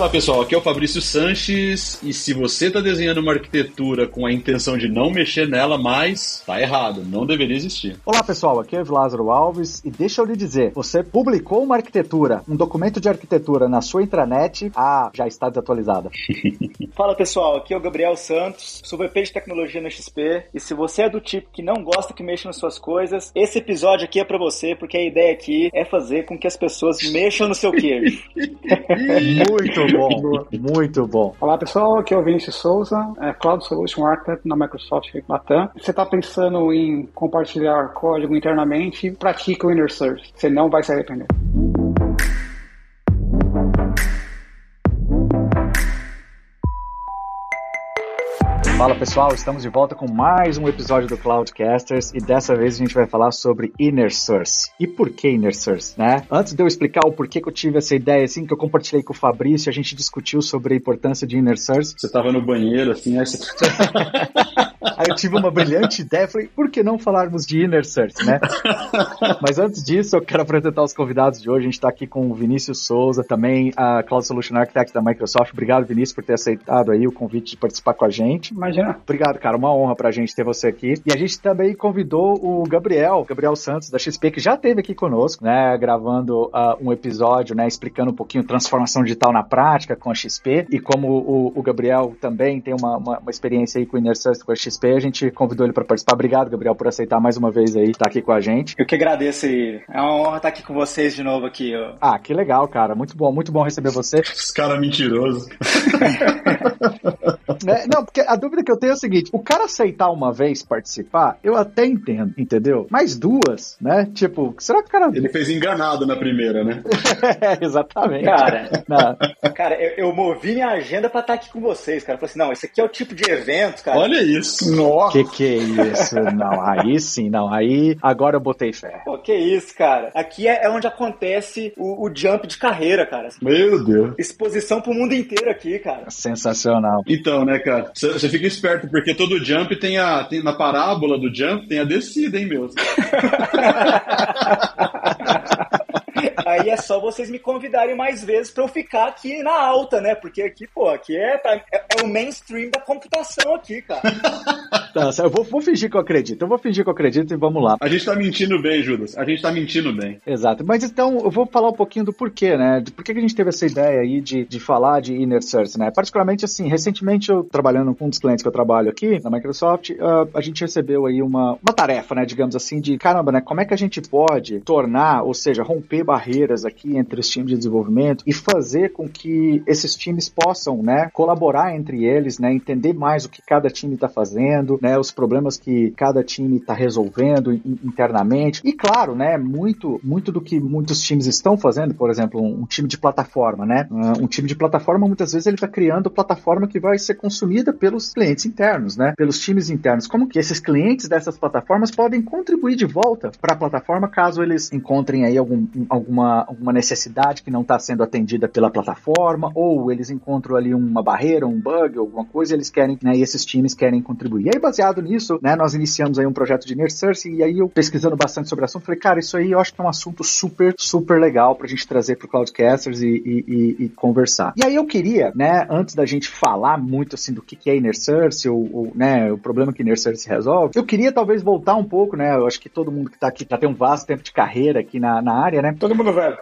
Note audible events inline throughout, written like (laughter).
Fala pessoal, aqui é o Fabrício Sanches e se você está desenhando uma arquitetura com a intenção de não mexer nela mais, tá errado, não deveria existir. Olá pessoal, aqui é o Lázaro Alves e deixa eu lhe dizer, você publicou uma arquitetura, um documento de arquitetura na sua intranet, ah, já está desatualizada. (laughs) Fala pessoal, aqui é o Gabriel Santos, sou VP de tecnologia na XP e se você é do tipo que não gosta que mexa nas suas coisas, esse episódio aqui é para você porque a ideia aqui é fazer com que as pessoas mexam no seu queijo. (laughs) Muito muito bom, muito bom. Olá pessoal, aqui é o Vinícius Souza, é Cloud Solution Architect na Microsoft Latam. Você está pensando em compartilhar código internamente, pratique o Inner Source. Você não vai se arrepender. Fala pessoal, estamos de volta com mais um episódio do Cloudcasters e dessa vez a gente vai falar sobre Inner Source. E por que Inner Source, né? Antes de eu explicar o porquê que eu tive essa ideia, assim, que eu compartilhei com o Fabrício, a gente discutiu sobre a importância de Inner Source. Você tava no banheiro, assim, aí você... (laughs) Aí eu tive uma brilhante ideia, falei, por que não falarmos de Inner Source, né? (laughs) Mas antes disso, eu quero apresentar os convidados de hoje. A gente está aqui com o Vinícius Souza, também a Cloud Solution Architect da Microsoft. Obrigado, Vinícius, por ter aceitado aí o convite de participar com a gente. Imagina. Obrigado, cara. Uma honra pra gente ter você aqui. E a gente também convidou o Gabriel, Gabriel Santos, da XP, que já esteve aqui conosco, né? Gravando uh, um episódio, né? Explicando um pouquinho transformação digital na prática com a XP. E como o, o Gabriel também tem uma, uma, uma experiência aí com o Inner Source com a XP, a gente convidou ele para participar. Obrigado, Gabriel, por aceitar mais uma vez aí, estar tá aqui com a gente. Eu que agradeço aí. É uma honra estar aqui com vocês de novo aqui. Ó. Ah, que legal, cara. Muito bom, muito bom receber você. Os caras mentirosos. (laughs) né? Não, porque a dúvida que eu tenho é o seguinte: o cara aceitar uma vez participar, eu até entendo, entendeu? Mas duas, né? Tipo, será que o cara. Ele fez enganado na primeira, né? (laughs) é, exatamente. Cara, cara eu, eu, movi minha agenda pra estar aqui com vocês, cara. Eu falei assim: não, esse aqui é o tipo de evento, cara. Olha isso. Nossa. Que que é isso? Não, aí sim, não. Aí agora eu botei fé. Pô, que isso, cara. Aqui é, é onde acontece o, o, jump de carreira, cara. Meu Deus. Exposição pro mundo inteiro aqui, cara. Sensacional. Então, né, cara? Você fica esperto, porque todo jump tem a. Tem, na parábola do jump tem a descida, hein, meu? (laughs) Aí é só vocês me convidarem mais vezes para eu ficar aqui na alta, né? Porque aqui, pô, aqui é, tá, é, é, o mainstream da computação aqui, cara. (laughs) Tá, eu vou, vou, fingir que eu acredito. Eu vou fingir que eu acredito e vamos lá. A gente tá mentindo bem, Judas. A gente tá mentindo bem. Exato. Mas então, eu vou falar um pouquinho do porquê, né? De por que a gente teve essa ideia aí de, de falar de Inner Source, né? Particularmente, assim, recentemente eu trabalhando com um dos clientes que eu trabalho aqui na Microsoft, uh, a gente recebeu aí uma, uma tarefa, né? Digamos assim, de caramba, né? Como é que a gente pode tornar, ou seja, romper barreiras aqui entre os times de desenvolvimento e fazer com que esses times possam, né? Colaborar entre eles, né? Entender mais o que cada time está fazendo, né? Os problemas que cada time está resolvendo internamente. E claro, né? Muito, muito do que muitos times estão fazendo, por exemplo, um, um time de plataforma, né? Um time de plataforma, muitas vezes, ele está criando plataforma que vai ser consumida pelos clientes internos, né? Pelos times internos. Como que esses clientes dessas plataformas podem contribuir de volta para a plataforma caso eles encontrem aí algum, alguma, alguma necessidade que não está sendo atendida pela plataforma, ou eles encontram ali uma barreira, um bug, alguma coisa, eles querem, né? E esses times querem contribuir. E aí, baseado nisso, né? Nós iniciamos aí um projeto de Source, e aí eu pesquisando bastante sobre o assunto, falei, cara, isso aí eu acho que é um assunto super, super legal pra gente trazer pro Cloudcasters e, e, e, e conversar. E aí eu queria, né, antes da gente falar muito assim do que, que é Inner Source, ou, ou, né, o problema que Inner Source resolve, eu queria talvez voltar um pouco, né? Eu acho que todo mundo que tá aqui já tem um vasto tempo de carreira aqui na, na área, né? Todo mundo velho.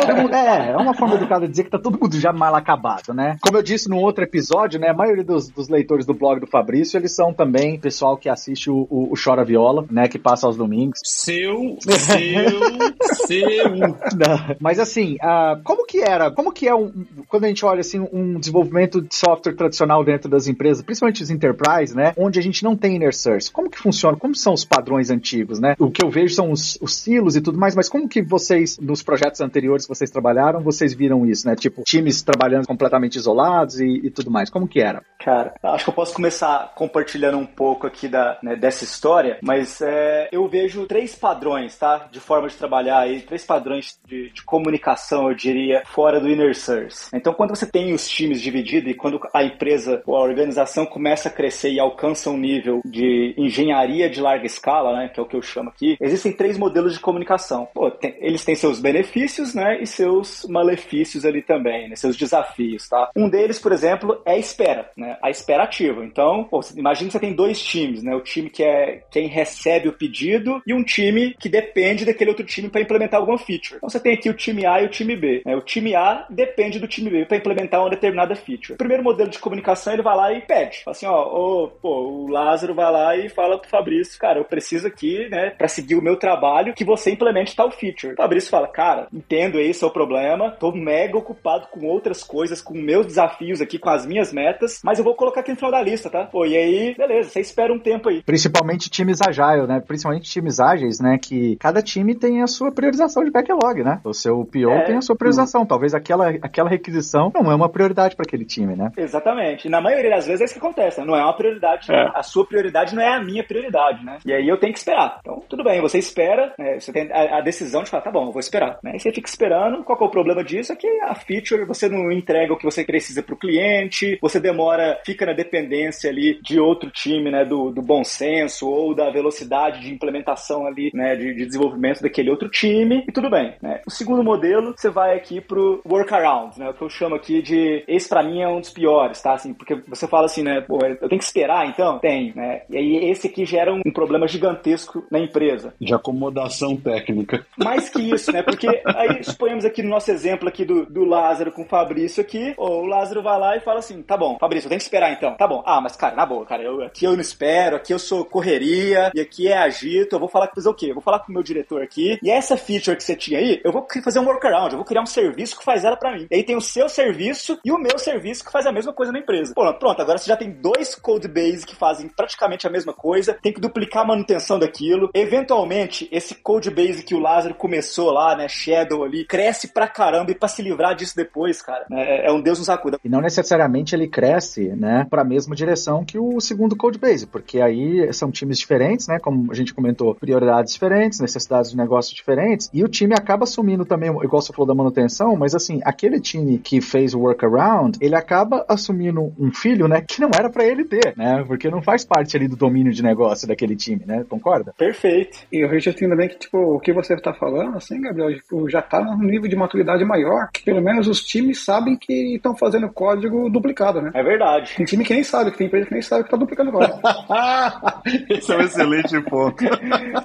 Todo mundo, é, é uma forma educada de dizer que tá todo mundo já mal acabado, né? Como eu disse no outro episódio, né? A maioria dos, dos leitores do blog do Fabrício, eles são também pessoal que assiste o, o, o Chora Viola, né? Que passa aos domingos. Seu, (laughs) seu, seu. Não, mas assim, uh, como que era, como que é um, quando a gente olha assim um desenvolvimento de software tradicional dentro das empresas, principalmente os enterprise, né, onde a gente não tem inner source, como que funciona? Como são os padrões antigos, né? O que eu vejo são os, os silos e tudo mais, mas como que vocês, nos projetos anteriores que vocês trabalharam, vocês viram isso, né? Tipo, times trabalhando completamente isolados e, e tudo mais. Como que era? Cara, acho que eu posso começar compartilhando um pouco aqui da, né, dessa história, mas é, eu vejo três padrões, tá? De forma de trabalhar aí, três padrões de, de comunicação, eu diria, fora do inner source. Então, quando você tem os times divididos e quando a empresa ou a organização começa a crescer e alcança um nível de engenharia de larga escala, né, que é o que eu chamo aqui, existem três modelos de comunicação. Pô, tem, eles têm seus benefícios, né, e seus malefícios ali também, né, seus desafios, tá? Um deles, por exemplo, é a espera, né, a espera ativa. Então, pô, imagina que você tem dois times, né, o time que é quem recebe o pedido e um time que depende daquele outro time para implementar alguma feature. Então, você tem aqui o time A e o time B. Né? O time A depende do time B para implementar uma determinada feature. O primeiro modelo de comunicação, ele vai lá e pede. Fala assim, ó, oh, pô, o Lázaro vai lá e fala pro Fabrício, cara, eu preciso aqui, né, para seguir o meu trabalho, que você implemente tal feature. O Fabrício fala, cara, entendo aí seu problema, tô mega ocupado com outras coisas, com meus desafios aqui, com as minhas metas, mas eu vou colocar aqui no final da lista, tá? Pô, e aí, beleza, você espera um tempo aí. Principalmente times agile, né? Principalmente times ágeis, né? Que cada time tem a sua priorização de backlog, né? O seu PO é, tem a sua priorização. Sim. Talvez aquela, aquela requisição não é uma prioridade para aquele time, né? Exatamente. E na maioria das vezes é isso que acontece, né? Não é uma prioridade. É. A sua prioridade não é a minha prioridade, né? E aí eu tenho que esperar. Então, tudo bem, você espera, né? você tem a, a, decisão de falar, tá bom, eu vou esperar. Né? E você fica esperando. Qual é o problema disso? É que a feature, você não entrega o que você precisa para o cliente, você demora, fica na dependência ali de outro time, né? Do, do bom senso ou da velocidade de implementação ali, né? De, de desenvolvimento daquele outro time. E tudo bem, né? O segundo modelo, você vai aqui pro workaround, né? O que eu chamo aqui de esse para mim é um dos piores, tá? Assim, porque você fala assim, né? Pô, eu tenho que esperar, então? Tem, né? E aí esse aqui gera um, um problema gigantesco na empresa. De acomodação técnica. Mais que isso, né? Porque aí suponhamos aqui no nosso exemplo aqui do, do Lázaro com o Fabrício aqui, o Lázaro vai lá e fala assim, tá bom, Fabrício, eu tenho que esperar então. Tá bom. Ah, mas cara, na boa, cara, eu, aqui eu não espero, aqui eu sou correria, e aqui é agito, eu vou falar com fazer o quê? Eu vou falar com o meu diretor aqui, e essa feature que você tinha aí, eu vou fazer um workaround, eu vou criar um serviço que faz ela para mim. E aí tem o seu serviço e o meu serviço que faz a mesma coisa na empresa. Pô, pronto, agora você já tem dois code base que fazem praticamente a mesma coisa, tem que duplicar a manutenção daquilo. Eventualmente, esse code base que o Lázaro começou lá, né, Shadow ali, cresce pra caramba e pra se livrar disso depois, cara, é, é um Deus nos acuda. E não necessariamente ele cresce, né, pra mesma direção que o segundo code base, porque aí são times diferentes, né, como a gente comentou, prioridades diferentes, necessidades de negócio diferentes, e o time acaba assumindo também, igual você falou da manutenção, mas assim, aquele time que fez o workaround, ele acaba assumindo um filho, né, que não era para ele ter, né, porque não faz parte ali do domínio de negócio daquele time, né, concorda? Perfeito. E eu vejo assim também que, tipo, o que você tá falando, assim, Gabriel, tipo, já tá num nível de maturidade maior, que pelo menos os times sabem que estão fazendo código duplicado, né? É verdade. Tem time que nem sabe, que tem empresa que nem sabe que tá duplicando código. (laughs) Esse é um excelente ponto.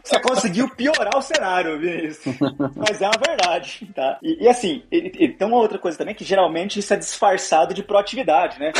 Você conseguiu piorar o cenário, Vinícius. Mas é uma verdade, tá? E, e assim, e, e, tem uma outra coisa também, que geralmente isso é disfarçado de proatividade, né?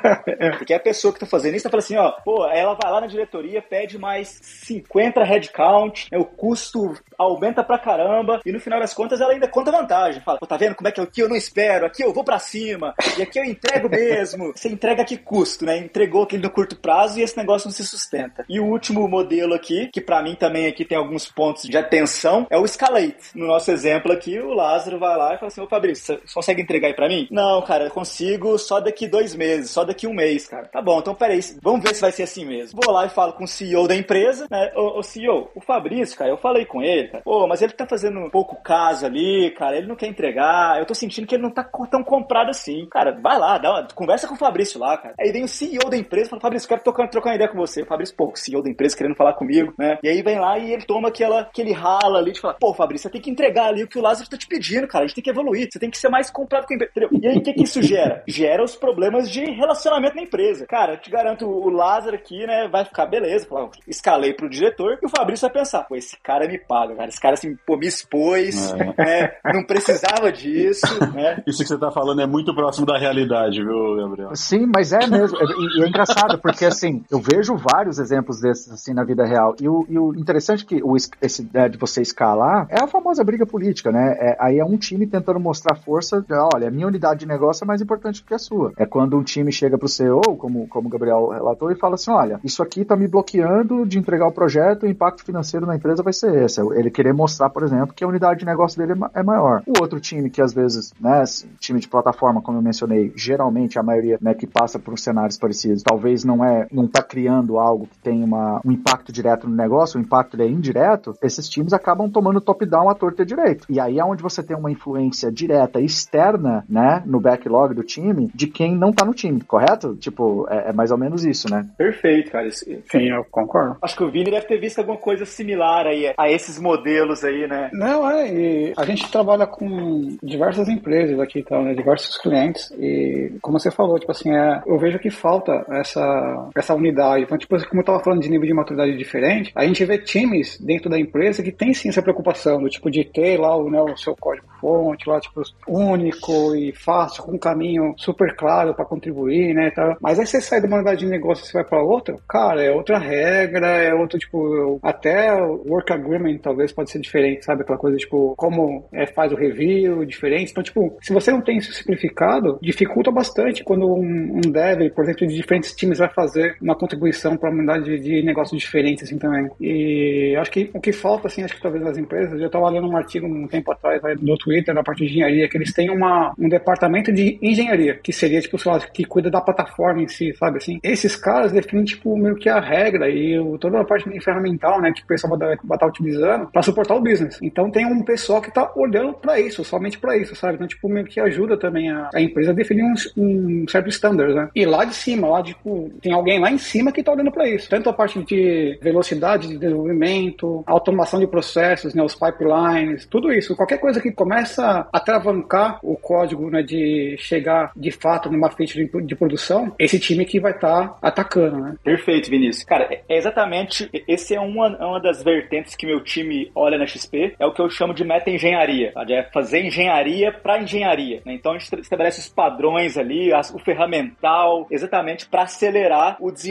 (laughs) Porque a pessoa que tá fazendo isso tá falando assim, ó, pô, ela vai lá na diretoria, pede mais 50 headcount, né, o custo aumenta pra caramba, e no final das contas ela ainda conta vantagem. Fala, pô, tá vendo como é que aqui eu não espero, aqui eu vou pra cima, e aqui eu entrego mesmo. (laughs) Você entrega que custo, né? Entregou aquele no curto prazo e esse negócio não se sustenta. E o último modelo aqui, que para mim também aqui tem alguns pontos de atenção, é o Scalate. No nosso exemplo aqui, o Lázaro vai lá e fala assim, ô Fabrício, você consegue entregar aí pra mim? Não, cara, eu consigo só daqui dois meses, só daqui um mês, cara. Tá bom, então peraí, vamos ver se vai ser assim mesmo. Vou lá e falo com o CEO da empresa, né? Ô, ô CEO, o Fabrício, cara, eu falei com ele, cara. Pô, mas ele tá fazendo pouco caso ali, cara, ele não quer entregar, eu tô sentindo que ele não tá tão comprado assim. Cara, vai lá, dá uma, conversa com o Fabrício lá, cara. Aí vem o CEO da empresa e fala, Fabrício, quero trocar, trocar uma ideia com você. O Fabrício, pô, o CEO da empresa querendo falar comigo, né? E aí vem lá e ele toma aquela, aquele rala ali de falar, pô, Fabrício, você tem que entregar ali o que o Lázaro tá te pedindo, cara. A gente tem que evoluir, você tem que ser mais comprado com a empresa. Entendeu? E aí o que, que isso gera? (laughs) Gera os problemas de relacionamento na empresa. Cara, eu te garanto, o Lázaro aqui, né, vai ficar beleza. Falar, escalei pro diretor e o Fabrício vai pensar, pô, esse cara me paga, cara. Esse cara assim, pô, me expôs, é. né? Não precisava disso, (laughs) né? Isso que você tá falando é muito próximo da realidade, viu, Gabriel? Sim, mas é mesmo. E é, é, engraçado, porque assim, eu vejo vários exemplos desses assim na vida real. E o, e o interessante é que o, esse, é, de você escalar é a famosa briga política, né? É, aí é um time tentando mostrar força, de, olha, a minha unidade de negócio é mais importante que a sua. É quando um time chega pro CEO, como, como o Gabriel relatou, e fala assim, olha, isso aqui tá me bloqueando de entregar o projeto, o impacto financeiro na empresa vai ser esse. Ele querer mostrar, por exemplo, que a unidade de negócio dele é, é maior. O outro time que às vezes, né, time de plataforma, como eu mencionei, geralmente a maioria, né, que passa por cenários parecidos, talvez não é, não tá criando algo que tem uma, um impacto direto no negócio, o impacto é indireto, esses times acabam tomando top-down a torta direito. E aí é onde você tem uma influência direta externa, né, no backlog do time, de quem não tá no time, correto? Tipo, é, é mais ou menos isso, né? Perfeito, cara. Sim, eu concordo. Acho que o Vini deve ter visto alguma coisa similar aí a esses modelos aí, né? Não, é, a gente trabalha com diversas empresas aqui, então, né, diversos clientes, e como você falou, tipo assim, é, eu vejo que falta essa, essa unidade. Então, tipo, como eu tava falando de nível de maturidade diferente, a gente vê times dentro da empresa que tem sim essa preocupação, do tipo de ter lá o, né, o seu código fonte lá, tipo, único e fácil, com um caminho super claro para contribuir, né? Tá? Mas aí você sai de uma unidade de negócio e vai para outra, cara, é outra regra, é outro, tipo, até o work agreement talvez pode ser diferente, sabe? Aquela coisa, tipo, como é, faz o review, diferente. Então, tipo, se você não tem isso simplificado, dificulta bastante quando um, um dev, por exemplo, de diferentes times vai fazer uma contribuição para uma unidade de, negócios diferentes, assim, também. E acho que o que falta, assim, acho que talvez nas empresas, eu estava lendo um artigo um tempo atrás, do Twitter, na parte de engenharia, que eles têm uma, um departamento de engenharia, que seria, tipo, sei lá, que cuida da plataforma em si, sabe assim? Esses caras definem, tipo, meio que a regra e o, toda a parte ferramental, né, que o pessoal vai estar tá utilizando para suportar o business. Então tem um pessoal que está olhando para isso, somente para isso, sabe? Então, tipo, meio que ajuda também a, a empresa a definir um, um certo standard, né? E lá de cima, lá, tipo, tem alguém lá em cima que está olhando para isso. Tanto a parte de velocidade de desenvolvimento, automação de processos, né, os pipelines, tudo isso. Qualquer coisa que começa atravancar o código né, de chegar de fato numa feature de, produção, esse time que vai estar tá atacando, né? Perfeito, Vinícius. Cara, é exatamente, esse é uma, uma das vertentes que meu time olha na XP, é o que eu chamo de meta-engenharia, tá? é fazer engenharia para engenharia. Né? Então a gente estabelece os padrões ali, as, o ferramental, exatamente para acelerar o desenvolvimento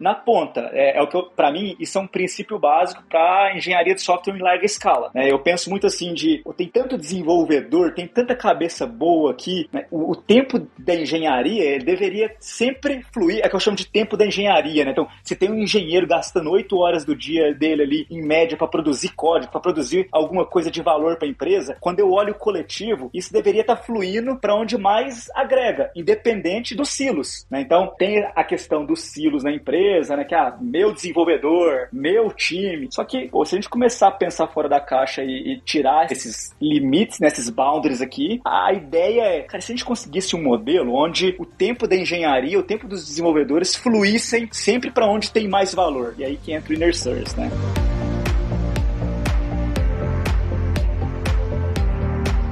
na ponta. É, é o que, para mim, isso é um princípio básico para engenharia de software em larga escala. Né? Eu penso muito assim de, tem tanto desenvolvimento desenvolvedor tem tanta cabeça boa aqui, né? o, o, tempo da engenharia deveria sempre fluir, é que eu chamo de tempo da engenharia, né? Então, se tem um engenheiro gastando oito horas do dia dele ali, em média, para produzir código, para produzir alguma coisa de valor para a empresa, quando eu olho o coletivo, isso deveria estar tá fluindo para onde mais agrega, independente dos silos, né? Então, tem a questão dos silos na empresa, né? Que, ah, meu desenvolvedor, meu time. Só que, pô, se a gente começar a pensar fora da caixa e, e tirar esses limites nesses boundaries aqui. A ideia é, cara, se a gente conseguisse um modelo onde o tempo da engenharia, o tempo dos desenvolvedores fluíssem sempre para onde tem mais valor. E aí que entra o Inner Source, né?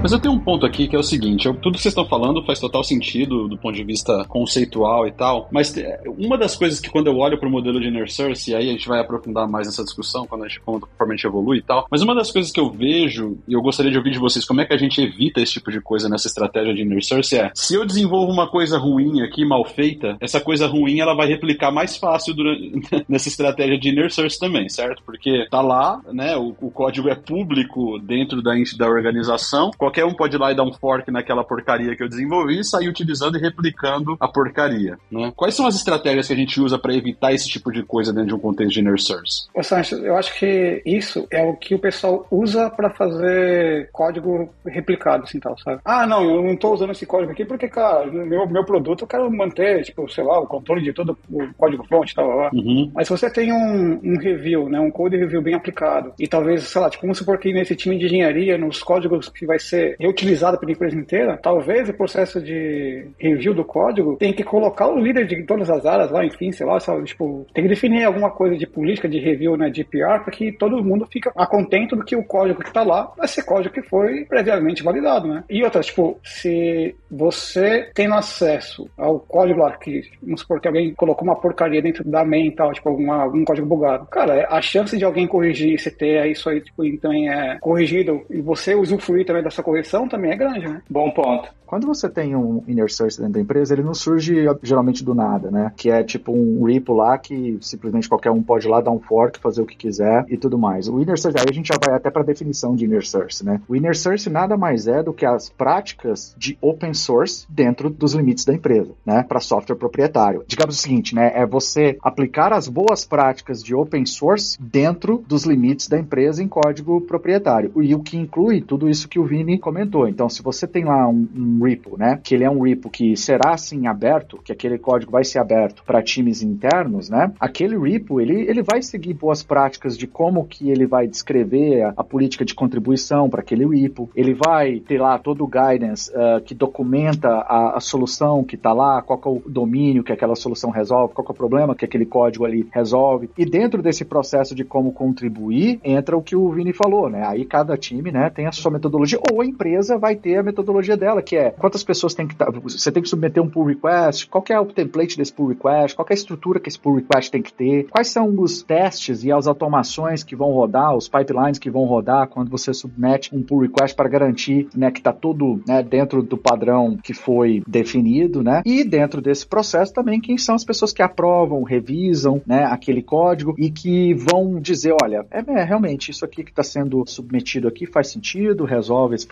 Mas eu tenho um ponto aqui que é o seguinte: eu, tudo que vocês estão falando faz total sentido do ponto de vista conceitual e tal, mas é, uma das coisas que quando eu olho para o modelo de Inner Source, e aí a gente vai aprofundar mais nessa discussão quando a gente, conforme a gente evolui e tal, mas uma das coisas que eu vejo, e eu gostaria de ouvir de vocês, como é que a gente evita esse tipo de coisa nessa estratégia de Inner Source é, se eu desenvolvo uma coisa ruim aqui, mal feita, essa coisa ruim ela vai replicar mais fácil durante, (laughs) nessa estratégia de Inner Source também, certo? Porque tá lá, né, o, o código é público dentro da, da organização, qualquer qualquer um pode ir lá e dar um fork naquela porcaria que eu desenvolvi e sair utilizando e replicando a porcaria. Né? Quais são as estratégias que a gente usa para evitar esse tipo de coisa dentro de um contexto de inner source? Ô, Sancho, eu acho que isso é o que o pessoal usa para fazer código replicado, assim, tal, sabe? Ah, não, eu não estou usando esse código aqui porque, cara, meu, meu produto eu quero manter, tipo, sei lá, o controle de todo o código fonte, tal, lá. Uhum. Mas se você tem um, um review, né, um code review bem aplicado, e talvez, sei lá, tipo, vamos supor que nesse time de engenharia, nos códigos que vai ser reutilizada pela empresa inteira, talvez o processo de review do código tem que colocar o líder de todas as áreas lá, enfim, sei lá, sabe, tipo, tem que definir alguma coisa de política de review, né, de PR, para que todo mundo fique a contento do que o código que está lá vai ser código que foi previamente validado, né? E outra, tipo, se você tem acesso ao código lá, que vamos supor que alguém colocou uma porcaria dentro da main e tal, tipo, alguma, algum código bugado, cara, a chance de alguém corrigir, você ter isso aí, tipo, então é corrigido, e você usufruir também dessa correção correção também é grande, né? Bom ponto. Quando você tem um inner source dentro da empresa, ele não surge geralmente do nada, né? Que é tipo um repo lá que simplesmente qualquer um pode ir lá dar um fork, fazer o que quiser e tudo mais. O inner source, aí a gente já vai até para a definição de inner source, né? O inner source nada mais é do que as práticas de open source dentro dos limites da empresa, né? Para software proprietário. Digamos o seguinte, né? É você aplicar as boas práticas de open source dentro dos limites da empresa em código proprietário. E o que inclui tudo isso que o Vini comentou. Então, se você tem lá um, um repo, né? Que ele é um repo que será assim aberto, que aquele código vai ser aberto para times internos, né? Aquele repo, ele, ele vai seguir boas práticas de como que ele vai descrever a, a política de contribuição para aquele repo. Ele vai ter lá todo o guidance uh, que documenta a, a solução que está lá, qual é o domínio que aquela solução resolve, qual é o problema que aquele código ali resolve. E dentro desse processo de como contribuir, entra o que o Vini falou, né? Aí cada time, né, tem a sua metodologia, ou empresa vai ter a metodologia dela, que é quantas pessoas tem que estar. Tá, você tem que submeter um pull request, qual é o template desse pull request, qual é a estrutura que esse pull request tem que ter, quais são os testes e as automações que vão rodar, os pipelines que vão rodar quando você submete um pull request para garantir né, que está tudo né, dentro do padrão que foi definido, né? E dentro desse processo também quem são as pessoas que aprovam, revisam né, aquele código e que vão dizer, olha, é, é realmente isso aqui que está sendo submetido aqui faz sentido, resolve esse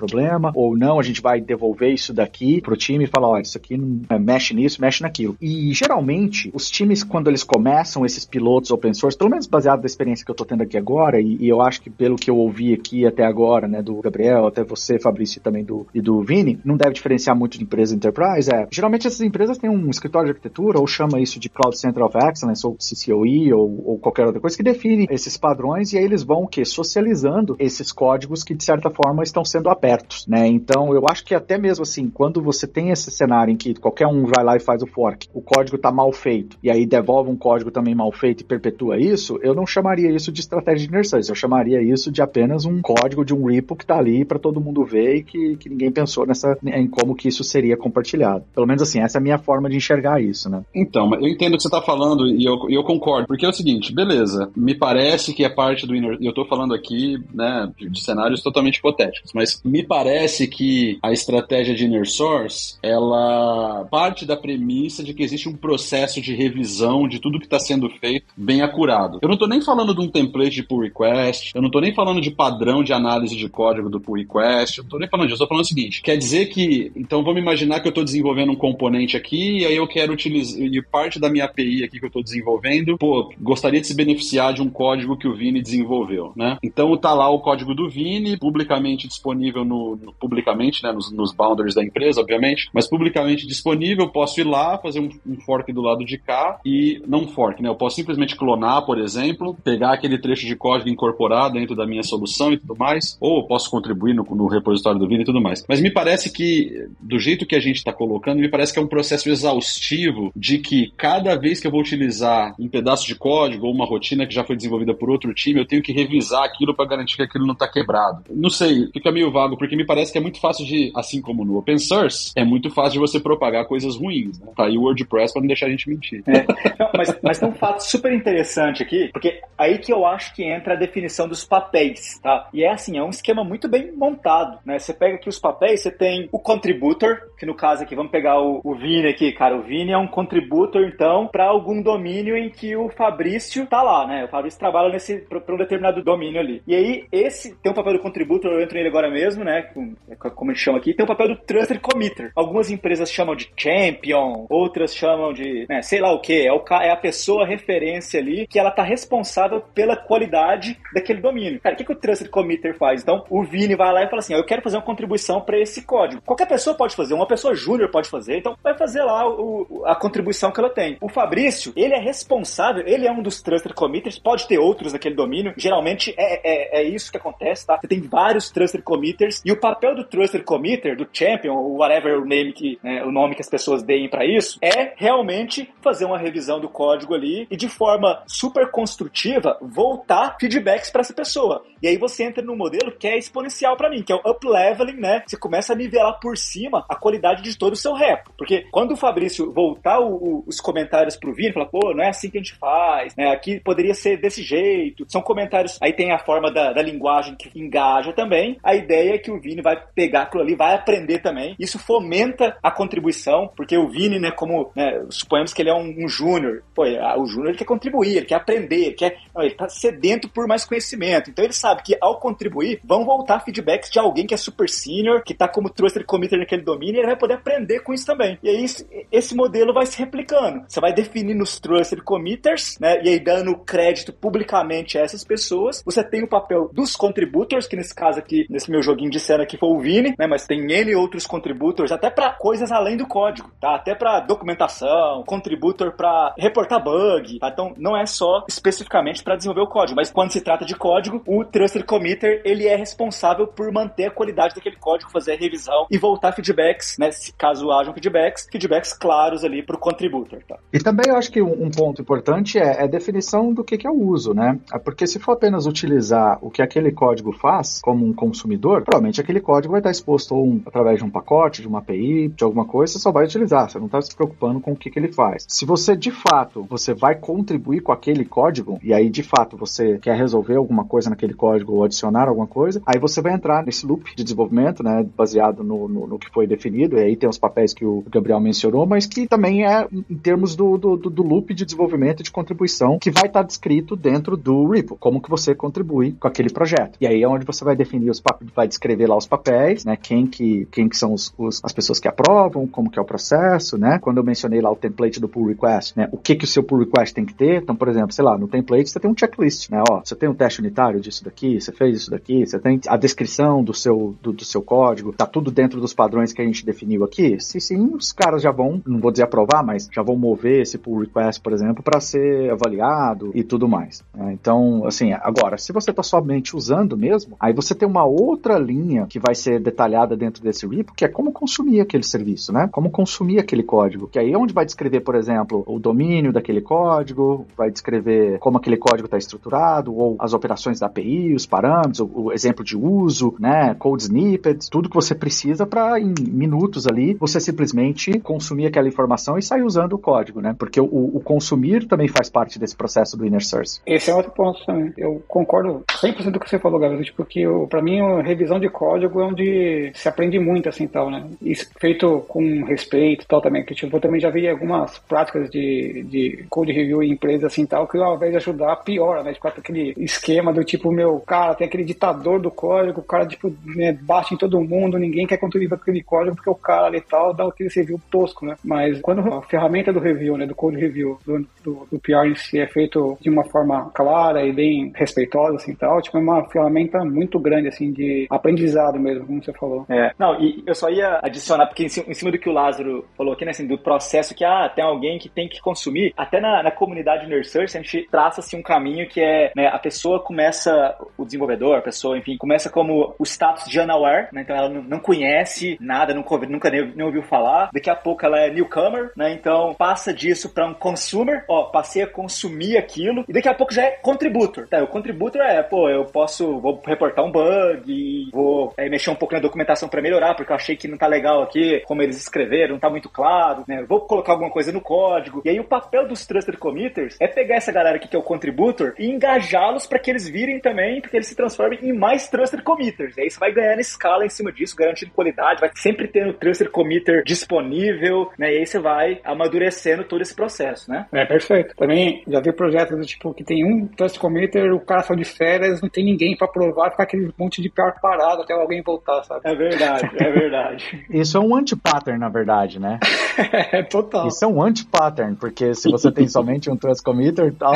ou não, a gente vai devolver isso daqui pro time e falar, olha, isso aqui não é, mexe nisso, mexe naquilo. E geralmente, os times, quando eles começam esses pilotos open source, pelo menos baseado na experiência que eu tô tendo aqui agora, e, e, eu acho que pelo que eu ouvi aqui até agora, né, do Gabriel, até você, Fabrício, e também do, e do Vini, não deve diferenciar muito de empresa enterprise, é, geralmente essas empresas têm um escritório de arquitetura, ou chama isso de Cloud Center of Excellence, ou CCOE, ou, ou qualquer outra coisa, que define esses padrões, e aí eles vão, o? Socializando esses códigos que, de certa forma, estão sendo abertos, né, então eu acho que até mesmo assim, quando você tem esse cenário em que qualquer um vai lá e faz o fork, o código está mal feito, e aí devolve um código também mal feito e perpetua isso, eu não chamaria isso de estratégia de inerções, eu chamaria isso de apenas um código de um repo que está ali para todo mundo ver e que, que ninguém pensou nessa, em como que isso seria compartilhado. Pelo menos assim, essa é a minha forma de enxergar isso, né? Então, eu entendo o que você está falando e eu, eu concordo, porque é o seguinte, beleza, me parece que é parte do inner, eu estou falando aqui, né, de cenários totalmente hipotéticos, mas me parece que a estratégia de inner source, ela parte da premissa de que existe um processo de revisão de tudo que está sendo feito bem acurado. Eu não estou nem falando de um template de pull request, eu não estou nem falando de padrão de análise de código do pull request, eu não estou nem falando disso, eu estou falando o seguinte, quer dizer que, então vamos imaginar que eu estou desenvolvendo um componente aqui e aí eu quero utilizar, e parte da minha API aqui que eu estou desenvolvendo, pô, gostaria de se beneficiar de um código que o Vini desenvolveu, né? Então tá lá o código do Vini, publicamente disponível no, no publicamente, né, nos, nos boundaries da empresa, obviamente, mas publicamente disponível, posso ir lá, fazer um, um, fork do lado de cá e não fork, né? Eu posso simplesmente clonar, por exemplo, pegar aquele trecho de código incorporado dentro da minha solução e tudo mais, ou posso contribuir no, no repositório do Vini e tudo mais. Mas me parece que, do jeito que a gente está colocando, me parece que é um processo exaustivo de que cada vez que eu vou utilizar um pedaço de código ou uma rotina que já foi desenvolvida por outro time, eu tenho que revisar aquilo para garantir que aquilo não está quebrado. Não sei, fica meio vago, porque me parece que é muito fácil de, assim como no open source, é muito fácil de você propagar coisas ruins. Né? Tá aí o WordPress para não deixar a gente mentir. É. Não, mas, mas tem um fato super interessante aqui, porque aí que eu acho que entra a definição dos papéis, tá? E é assim, é um esquema muito bem montado, né? Você pega aqui os papéis, você tem o contributor, que no caso aqui, vamos pegar o, o Vini aqui, cara, o Vini é um contributor, então, para algum domínio em que o Fabrício tá lá, né? O Fabrício trabalha nesse, para um determinado domínio ali. E aí, esse tem um papel do contributor, eu entro nele agora mesmo, né? Como a chama aqui, tem o papel do trusted committer. Algumas empresas chamam de champion, outras chamam de, né, sei lá o que, é, o, é a pessoa referência ali que ela tá responsável pela qualidade daquele domínio. Cara, o que, que o Trusted Committer faz? Então, o Vini vai lá e fala assim: eu quero fazer uma contribuição para esse código. Qualquer pessoa pode fazer, uma pessoa júnior pode fazer, então vai fazer lá o, a contribuição que ela tem. O Fabrício, ele é responsável, ele é um dos Trusted Committers, pode ter outros naquele domínio, geralmente é, é, é isso que acontece, tá? Você tem vários Trusted Committers e o papel do Trusted Committer, do Champion, ou whatever o name que, né, o nome que as pessoas deem para isso, é realmente fazer uma revisão do código ali e de forma super construtiva voltar feedbacks para essa pessoa. E aí você entra num modelo que é exponencial para mim, que é o up leveling, né? Você começa a nivelar por cima a qualidade de todo o seu repo. Porque quando o Fabrício voltar o, o, os comentários pro Vini, falar, pô, não é assim que a gente faz, né? Aqui poderia ser desse jeito. São comentários. Aí tem a forma da, da linguagem que engaja também. A ideia é que o Vini vai pegar aquilo ali, vai aprender também. Isso fomenta a contribuição, porque o Vini, né, como né, suponhamos que ele é um, um júnior, pô, o júnior ele quer contribuir, ele quer aprender, ele quer, não, ele tá sedento por mais conhecimento. Então ele sabe que ao contribuir, vão voltar feedbacks de alguém que é super senior, que tá como trusted committer naquele domínio, e ele vai poder aprender com isso também. E aí esse modelo vai se replicando. Você vai definindo os trusted committers, né, e aí dando crédito publicamente a essas pessoas. Você tem o papel dos contributors, que nesse caso aqui, nesse meu joguinho cena aqui foi o Vini, né, mas tem N outros contributors, até para coisas além do código, tá? Até para documentação, contributor para reportar bug, tá? Então não é só especificamente para desenvolver o código, mas quando se trata de código, o trusted committer, ele é responsável por manter a qualidade daquele código, fazer a revisão e voltar feedbacks, né, se caso hajam feedbacks, feedbacks claros ali para o contributor, tá? E também eu acho que um, ponto importante é, é a definição do que, que é o uso, né? Porque se for apenas utilizar o que aquele código faz como um consumidor, aquele código vai estar exposto um, através de um pacote, de uma API, de alguma coisa, você só vai utilizar, você não está se preocupando com o que, que ele faz. Se você de fato você vai contribuir com aquele código e aí de fato você quer resolver alguma coisa naquele código ou adicionar alguma coisa, aí você vai entrar nesse loop de desenvolvimento, né, baseado no, no, no que foi definido, e aí tem os papéis que o Gabriel mencionou, mas que também é em termos do, do, do loop de desenvolvimento de contribuição que vai estar descrito dentro do repo, como que você contribui com aquele projeto. E aí é onde você vai definir os papéis, vai descrever lá os papéis, né, quem que, quem que são os, os, as pessoas que aprovam, como que é o processo, né, quando eu mencionei lá o template do pull request, né, o que que o seu pull request tem que ter, então, por exemplo, sei lá, no template você tem um checklist, né, ó, você tem um teste unitário disso daqui, você fez isso daqui, você tem a descrição do seu, do, do seu código, tá tudo dentro dos padrões que a gente definiu aqui? Se sim, os caras já vão, não vou dizer aprovar, mas já vão mover esse pull request, por exemplo, para ser avaliado e tudo mais. Né? Então, assim, agora, se você está somente usando mesmo, aí você tem uma outra linha que vai ser detalhada dentro desse repo, que é como consumir aquele serviço, né? Como consumir aquele código. Que aí é onde vai descrever, por exemplo, o domínio daquele código, vai descrever como aquele código está estruturado, ou as operações da API, os parâmetros, o, o exemplo de uso, né? Code snippets, tudo que você precisa para em minutos ali você simplesmente consumir aquela informação e sair usando o código, né? Porque o, o consumir também faz parte desse processo do inner source. Esse é outro ponto também. Eu concordo 100% do que você falou, Gabriel, porque para mim a revisão de código é onde se aprende muito assim tal, né? Isso feito com respeito tal também, que tipo, eu também já vi algumas práticas de, de code review em empresas assim tal, que ao invés de ajudar, piora, né? Tipo, aquele esquema do tipo, meu, cara, tem aquele ditador do código, o cara, tipo, né, bate em todo mundo, ninguém quer contribuir com aquele código porque o cara ali tal dá aquele review tosco, né? Mas quando a ferramenta do review, né, do code review, do, do, do PR em si é feito de uma forma clara e bem respeitosa, assim, tal, tipo, é uma ferramenta muito grande, assim, de aprendizado mesmo, como você falou. É, não, e eu só ia adicionar, porque em cima, do que o Lázaro falou aqui, né, assim, do processo que, ah, tem alguém que tem que consumir, até na, na comunidade Nursearch a gente traça, assim, um caminho que é, né, a pessoa começa, o desenvolvedor, a pessoa, enfim, começa como o status de unaware, né, então ela não, não conhece nada, nunca, nunca nem, nem ouviu falar, daqui a pouco ela é newcomer, né, então passa disso para um consumer, ó, passei a consumir aquilo, e daqui a pouco já é contributor, tá, o contributor é, pô, eu posso, vou reportar um bug, vou é, mexer um pouco na documentação para melhorar, porque eu achei que não tá legal aqui, como eles escreveram, não tá muito claro, né? Vou colocar alguma coisa no código. E aí o papel dos trusted committers é pegar essa galera aqui que é o contributor e engajá-los para que eles virem também, porque eles se transformem em mais trusted committers. E aí você vai ganhando escala em cima disso, garantindo qualidade, vai sempre tendo trusted committer disponível, né? E aí você vai amadurecendo todo esse processo, né? É, perfeito. Também já vi projetos do tipo que tem um trusted committer, o cara saiu de férias, não tem ninguém para provar, fica aquele monte de pior parado até alguém voltar, sabe? É verdade, é verdade. (laughs) Isso é um anti-pattern, na verdade, né? (laughs) é total. Isso é um anti-pattern, porque se você tem somente um trust committer e tal,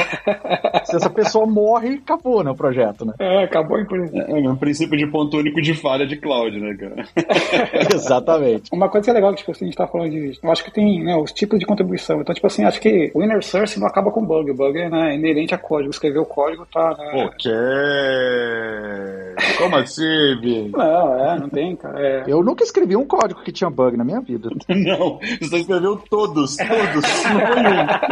se essa pessoa morre, acabou no projeto, né? É, acabou em é, é um princípio de ponto único de falha de cloud, né, cara? (laughs) Exatamente. Uma coisa que é legal, tipo assim, a gente tá falando de. Eu acho que tem né, os tipos de contribuição. Então, tipo assim, acho que o inner source não acaba com bug. O bug é né, inerente a código. Escrever o código tá. Né... Ok. Como assim, Não, é, não tem, cara. É... Eu nunca escrevi um código que tinha bug na minha vida. (laughs) Não, você escreveu todos, todos. (laughs) não foi um.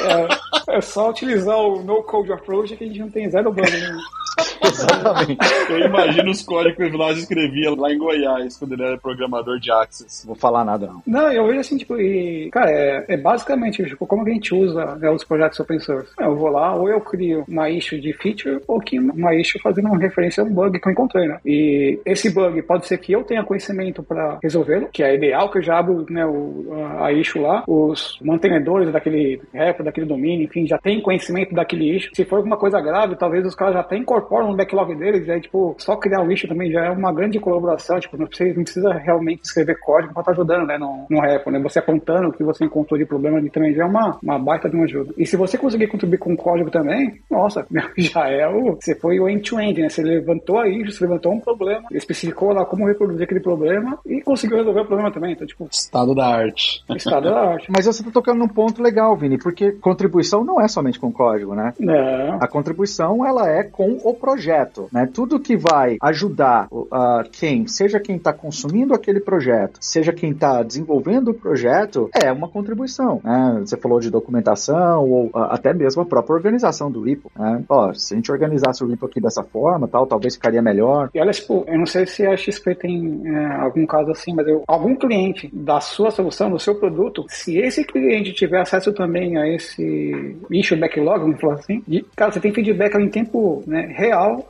É, é, só utilizar o no code approach que a gente não tem zero bug. Né? (laughs) Exatamente. Eu imagino os códigos que o Vilas escrevia lá em Goiás, quando ele era programador de Access. Vou falar nada, não. Não, eu vejo assim, tipo, e, cara, é, é basicamente, tipo, como a gente usa né, os projetos open source. Eu vou lá, ou eu crio uma issue de feature, ou que uma issue fazendo uma referência a um bug que eu encontrei, né? E esse bug pode ser que eu tenha conhecimento para resolvê-lo, que é ideal que eu já abro né, o, a issue lá, os mantenedores daquele repo, daquele domínio, enfim, já tem conhecimento daquele issue. Se for alguma coisa grave, talvez os caras já até incorporam no backlog deles, aí, tipo, só criar o issue também já é uma grande colaboração, tipo, não precisa, não precisa realmente escrever código para estar tá ajudando, né, no, no repo, né? Você apontando o que você encontrou de problema ali também já é uma, uma baita de uma ajuda. E se você conseguir contribuir com código também, nossa, (laughs) já é o. Você foi o end-to-end, -end, né? Você levantou a issue, você levantou um problema, especificou lá como reproduzir aquele problema e conseguiu resolver o problema também. Então, tipo. Estado da arte. Estado da arte. (laughs) Mas você tá tocando num ponto legal, Vini, porque contribuição não é somente com código, né? É. A contribuição, ela é com o projeto, né? Tudo que vai ajudar uh, quem, seja quem está consumindo aquele projeto, seja quem está desenvolvendo o projeto, é uma contribuição, né? Você falou de documentação ou uh, até mesmo a própria organização do repo, né? Ó, se a gente organizasse o repo aqui dessa forma, tal, talvez ficaria melhor. E olha, tipo, eu não sei se a XP tem é, algum caso assim, mas eu, algum cliente da sua solução, do seu produto, se esse cliente tiver acesso também a esse issue backlog, vamos falar assim, de, cara, você tem feedback em tempo né, real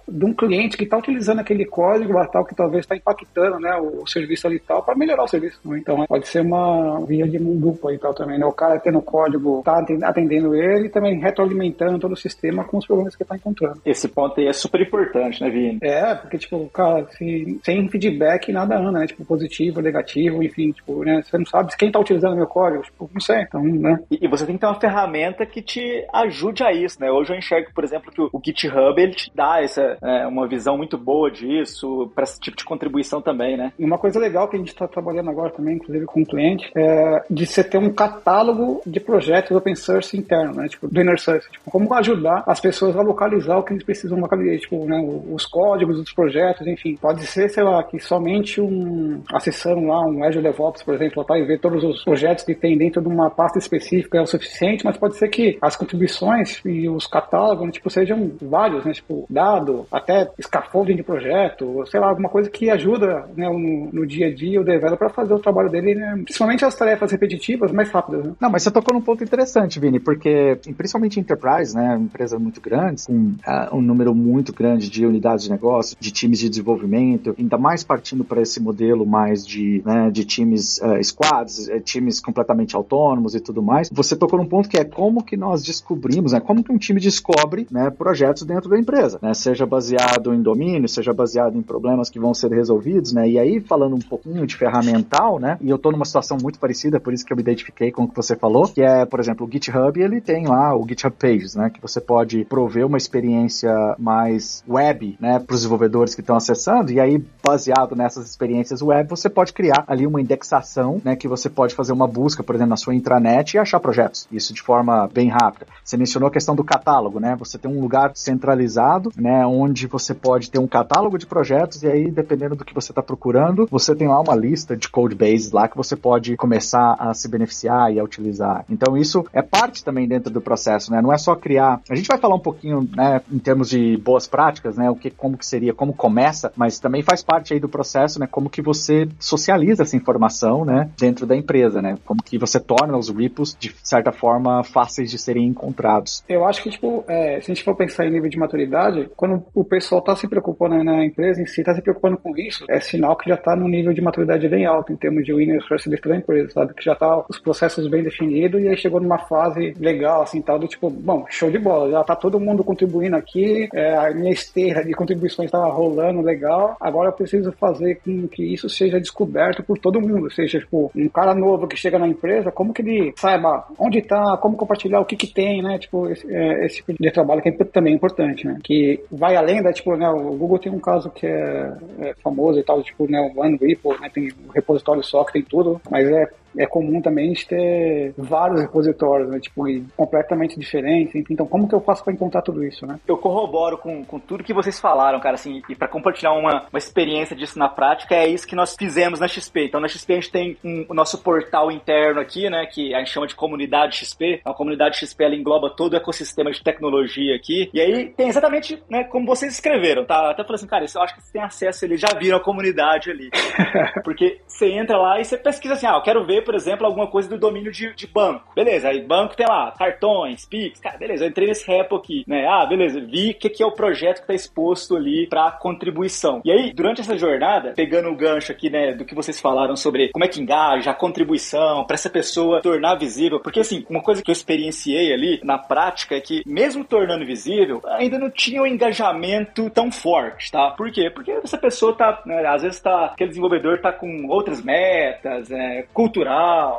de um cliente que está utilizando aquele código lá tal, que talvez está impactando né, o, o, serviço ali tal, para melhorar o serviço. Né? Então, pode ser uma via de mão dupla e tal também, né? O cara tendo código, tá atendendo ele e também retroalimentando todo o sistema com os problemas que está encontrando. Esse ponto aí é super importante, né, Vini? É, porque, tipo, cara, se, sem feedback nada anda, né? Tipo, positivo, negativo, enfim, tipo, né? Você não sabe quem está utilizando meu código, tipo, não sei, então, né? E, e, você tem que ter uma ferramenta que te ajude a isso, né? Hoje eu enxergo, por exemplo, que o, o GitHub, ele te dá essa, é, uma visão muito boa disso, para esse tipo de contribuição também, né? Uma coisa legal que a gente está trabalhando agora também, inclusive com o cliente, é de você ter um catálogo de projetos open source interno, né? Tipo, do inner source. Tipo, como ajudar as pessoas a localizar o que eles precisam localizar, tipo, né? Os códigos dos projetos, enfim. Pode ser, sei lá, que somente um acessando lá um Azure DevOps, por exemplo, e ver todos os projetos que tem dentro de uma pasta específica é o suficiente, mas pode ser que as contribuições e os catálogos, né, tipo, sejam vários, né? Tipo, dado, até scaffolding de projeto, sei lá, alguma coisa que ajuda né, no, no dia a dia o developer para fazer o trabalho dele, né? principalmente as tarefas repetitivas, mais rápidas. Né? Não, mas você tocou num ponto interessante, Vini, porque principalmente enterprise, né, empresas muito grandes, com uh, um número muito grande de unidades de negócio, de times de desenvolvimento, ainda mais partindo para esse modelo mais de, né, de times uh, squads, eh, times completamente autônomos e tudo mais. Você tocou num ponto que é como que nós descobrimos, né, como que um time descobre né, projetos dentro da empresa, né, seja baseado em domínio, seja baseado em problemas que vão ser resolvidos, né, e aí falando um pouquinho de ferramental, né, e eu estou numa situação muito parecida, por isso que eu me identifiquei com o que você falou, que é, por exemplo, o GitHub, ele tem lá o GitHub Pages, né, que você pode prover uma experiência mais web, né, para os desenvolvedores que estão acessando, e aí, baseado nessas experiências web, você pode criar ali uma indexação, né, que você pode fazer uma busca, por exemplo, na sua intranet e achar projetos, isso de forma bem rápida. Você mencionou a questão do catálogo, né, você tem um lugar centralizado, né, onde você pode ter um catálogo de projetos, e aí, dependendo do que você está procurando, você tem lá uma lista de code bases lá que você pode começar a se beneficiar e a utilizar. Então, isso é parte também dentro do processo, né, não é só criar. A gente vai falar um pouquinho, né, em termos de boas práticas, né, o que, como que seria, como começa, mas também faz parte aí do processo, né, como que você socializa essa informação, né, dentro da empresa, né, como que você torna os repos de certa forma fáceis de serem encontrados. Eu acho que tipo, é, se a gente for pensar em nível de maturidade, quando o pessoal está se preocupando na empresa em si, está se preocupando com isso, é sinal que já está num nível de maturidade bem alto em termos de winner first da empresa, sabe, que já está os processos bem definidos e aí chegou numa fase legal assim, tal do tipo, bom, show de bola, já está todo mundo contribuindo aqui, é, a minha esteira de contribuições estava rolando legal, agora eu preciso fazer com que isso seja descoberto por todo mundo, ou seja, tipo, um cara novo que chega na empresa, como que ele saiba onde está, como compartilhar, o que que tem, né, tipo, esse, é, esse tipo de trabalho que é também importante, né, que vai além da, tipo, né, o Google tem um caso que é, é famoso e tal, tipo, né, o OneRepo, né, tem um repositório só que tem tudo, mas é é comum também a gente ter vários repositórios, né? Tipo, completamente diferentes. Então, como que eu faço para encontrar tudo isso, né? Eu corroboro com, com tudo que vocês falaram, cara, assim, e para compartilhar uma, uma experiência disso na prática, é isso que nós fizemos na XP. Então, na XP a gente tem um, o nosso portal interno aqui, né, que a gente chama de comunidade XP. A comunidade XP, ela engloba todo o ecossistema de tecnologia aqui. E aí tem exatamente, né, como vocês escreveram, tá? Até falei assim, cara, isso eu acho que você tem acesso, eles já viram a comunidade ali. (laughs) Porque você entra lá e você pesquisa assim, ah, eu quero ver, por exemplo, alguma coisa do domínio de, de banco. Beleza, aí banco tem lá, cartões, Pix, cara, beleza, eu entrei nesse repo aqui, né? Ah, beleza, vi o que, que é o projeto que tá exposto ali para contribuição. E aí, durante essa jornada, pegando o gancho aqui, né, do que vocês falaram sobre como é que engaja, a contribuição, para essa pessoa tornar visível, porque assim, uma coisa que eu experienciei ali na prática é que, mesmo tornando visível, ainda não tinha um engajamento tão forte, tá? Por quê? Porque essa pessoa tá, né, às vezes tá, aquele desenvolvedor tá com outras metas, é cultural.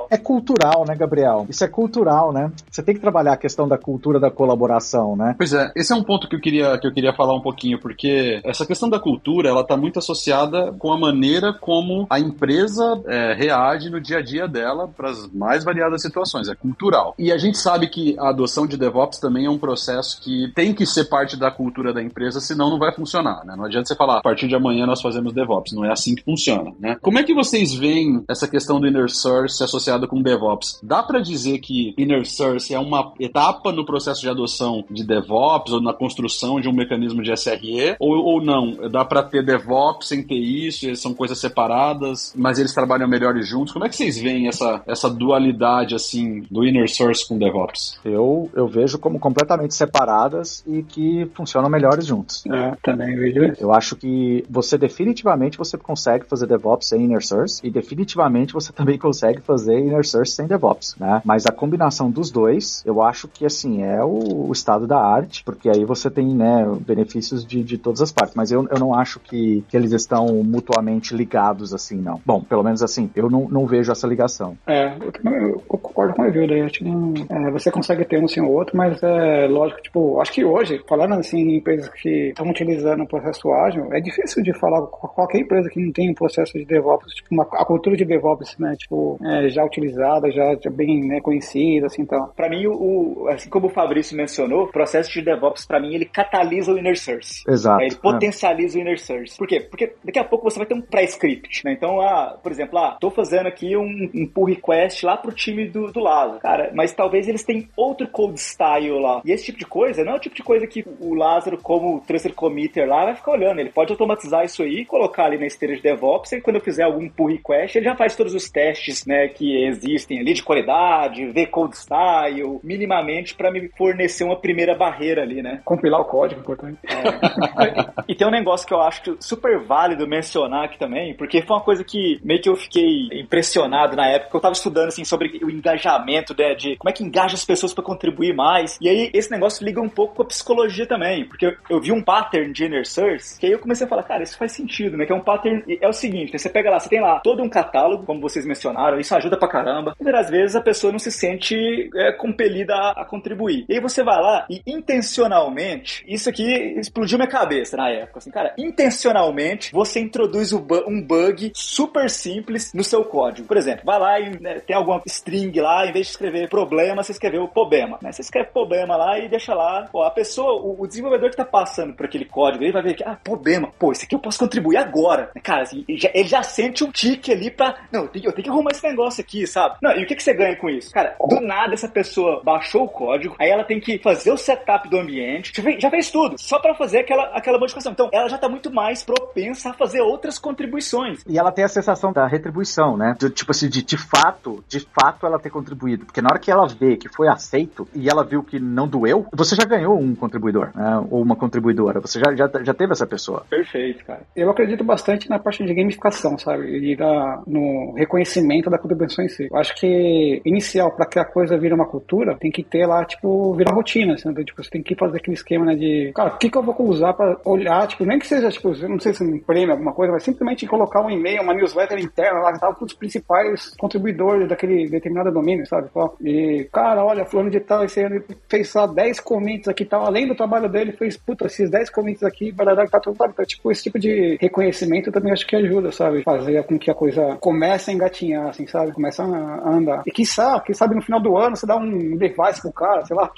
É cultural, né, Gabriel? Isso é cultural, né? Você tem que trabalhar a questão da cultura da colaboração, né? Pois é, esse é um ponto que eu queria, que eu queria falar um pouquinho, porque essa questão da cultura, ela tá muito associada com a maneira como a empresa é, reage no dia a dia dela para as mais variadas situações, é cultural. E a gente sabe que a adoção de DevOps também é um processo que tem que ser parte da cultura da empresa, senão não vai funcionar, né? Não adianta você falar, a partir de amanhã nós fazemos DevOps, não é assim que funciona, né? Como é que vocês veem essa questão do inner source associada com DevOps? Dá para dizer que inner source é uma etapa no processo de adoção de DevOps ou na construção de um mecanismo de SRE ou, ou não? Dá para ter DevOps sem ter isso, são coisas separadas, mas eles trabalham melhores juntos. Como é que vocês veem essa, essa dualidade assim do inner source com DevOps? Eu, eu vejo como completamente separadas e que funcionam melhores juntos. É, também vejo isso. Eu acho que você definitivamente você consegue fazer DevOps sem inner source e definitivamente você também (laughs) consegue fazer inner source sem DevOps, né? Mas a combinação dos dois, eu acho que assim é o, o estado da arte, porque aí você tem, né, benefícios de, de todas as partes. Mas eu, eu não acho que, que eles estão mutuamente ligados assim, não. Bom, pelo menos assim, eu não, não vejo essa ligação. É, eu, concordo com a Vilda. Acho que é, você consegue ter um sem o outro, mas é lógico, tipo, acho que hoje, falando assim em empresas que estão utilizando o processo ágil, é difícil de falar qualquer empresa que não tem um processo de DevOps, tipo, uma, a cultura de DevOps, né, tipo, é, já utilizada, já, já bem né, conhecida, assim, então. Para mim, o, assim como o Fabrício mencionou, o processo de DevOps, para mim, ele catalisa o inner source. Exato. É, ele potencializa é. o inner source. Por quê? Porque daqui a pouco você vai ter um pré-script, né? Então, ah, por exemplo, ah, tô fazendo aqui um, um pull request lá pro time do, do Lázaro. Cara, mas talvez eles tenham outro code style lá. E esse tipo de coisa não é o tipo de coisa que o Lázaro, como transfer committer lá, vai ficar olhando. Ele pode automatizar isso aí, colocar ali na esteira de DevOps, e quando eu fizer algum pull request, ele já faz todos os testes, né, que existem ali de qualidade, ver code style, minimamente para me fornecer uma primeira barreira ali, né? Compilar o código, importante. É. e tem um negócio que eu acho super válido mencionar aqui também, porque foi uma coisa que meio que eu fiquei impressionado na época, eu tava estudando assim sobre o engajamento, né, de como é que engaja as pessoas para contribuir mais. E aí esse negócio liga um pouco com a psicologia também, porque eu, eu vi um pattern de inner source, que aí eu comecei a falar, cara, isso faz sentido, né? Que é um pattern, é o seguinte, né, você pega lá, você tem lá todo um catálogo, como vocês mencionaram, isso ajuda pra caramba. Muitas vezes a pessoa não se sente é, compelida a, a contribuir. E aí você vai lá e intencionalmente, isso aqui explodiu minha cabeça na época, assim, cara, intencionalmente você introduz um bug super simples no seu código. Por exemplo, vai lá e né, tem alguma string lá, em vez de escrever problema, você escreveu problema. Né? Você escreve problema lá e deixa lá. Pô, a pessoa, o, o desenvolvedor que tá passando por aquele código, ele vai ver que, ah, problema. Pô, isso aqui eu posso contribuir agora. Cara, assim, ele, já, ele já sente um tique ali pra. Não, eu tenho, eu tenho, que arrumar esse negócio aqui, sabe? Não, e o que, que você ganha com isso? Cara, do nada essa pessoa baixou o código, aí ela tem que fazer o setup do ambiente, já fez, já fez tudo, só para fazer aquela, aquela modificação. Então, ela já tá muito mais propensa a fazer outras contribuições. E ela tem a sensação da retribuição, né? De, tipo assim, de, de fato, de fato ela ter contribuído. Porque na hora que ela vê que foi aceito e ela viu que não doeu, você já ganhou um contribuidor, né? Ou uma contribuidora. Você já, já, já teve essa pessoa. Perfeito, cara. Eu acredito bastante na parte de gamificação, sabe? E da, no reconhecimento da contribuição em si. Eu acho que inicial, para que a coisa vire uma cultura, tem que ter lá, tipo, virar rotina, assim, né? Tipo, você tem que fazer aquele esquema, né? De, cara, o que, que eu vou usar para olhar, tipo, nem que seja, tipo, não sei se um prêmio, alguma coisa, mas simplesmente colocar um e-mail, uma newsletter interna lá, que tava com os principais contribuidores daquele determinado domínio, sabe? E, cara, olha, fulano de tal, esse ano fez só 10 commits aqui e tal, além do trabalho dele, fez, puta, esses 10 commits aqui, barará, tá tudo, sabe? Então, tipo, esse tipo de reconhecimento também acho que ajuda, sabe? Fazer com que a coisa comece a engatinhar, assim, sabe? Começa a andar. E quem sabe, quem sabe no final do ano você dá um device pro cara, sei lá.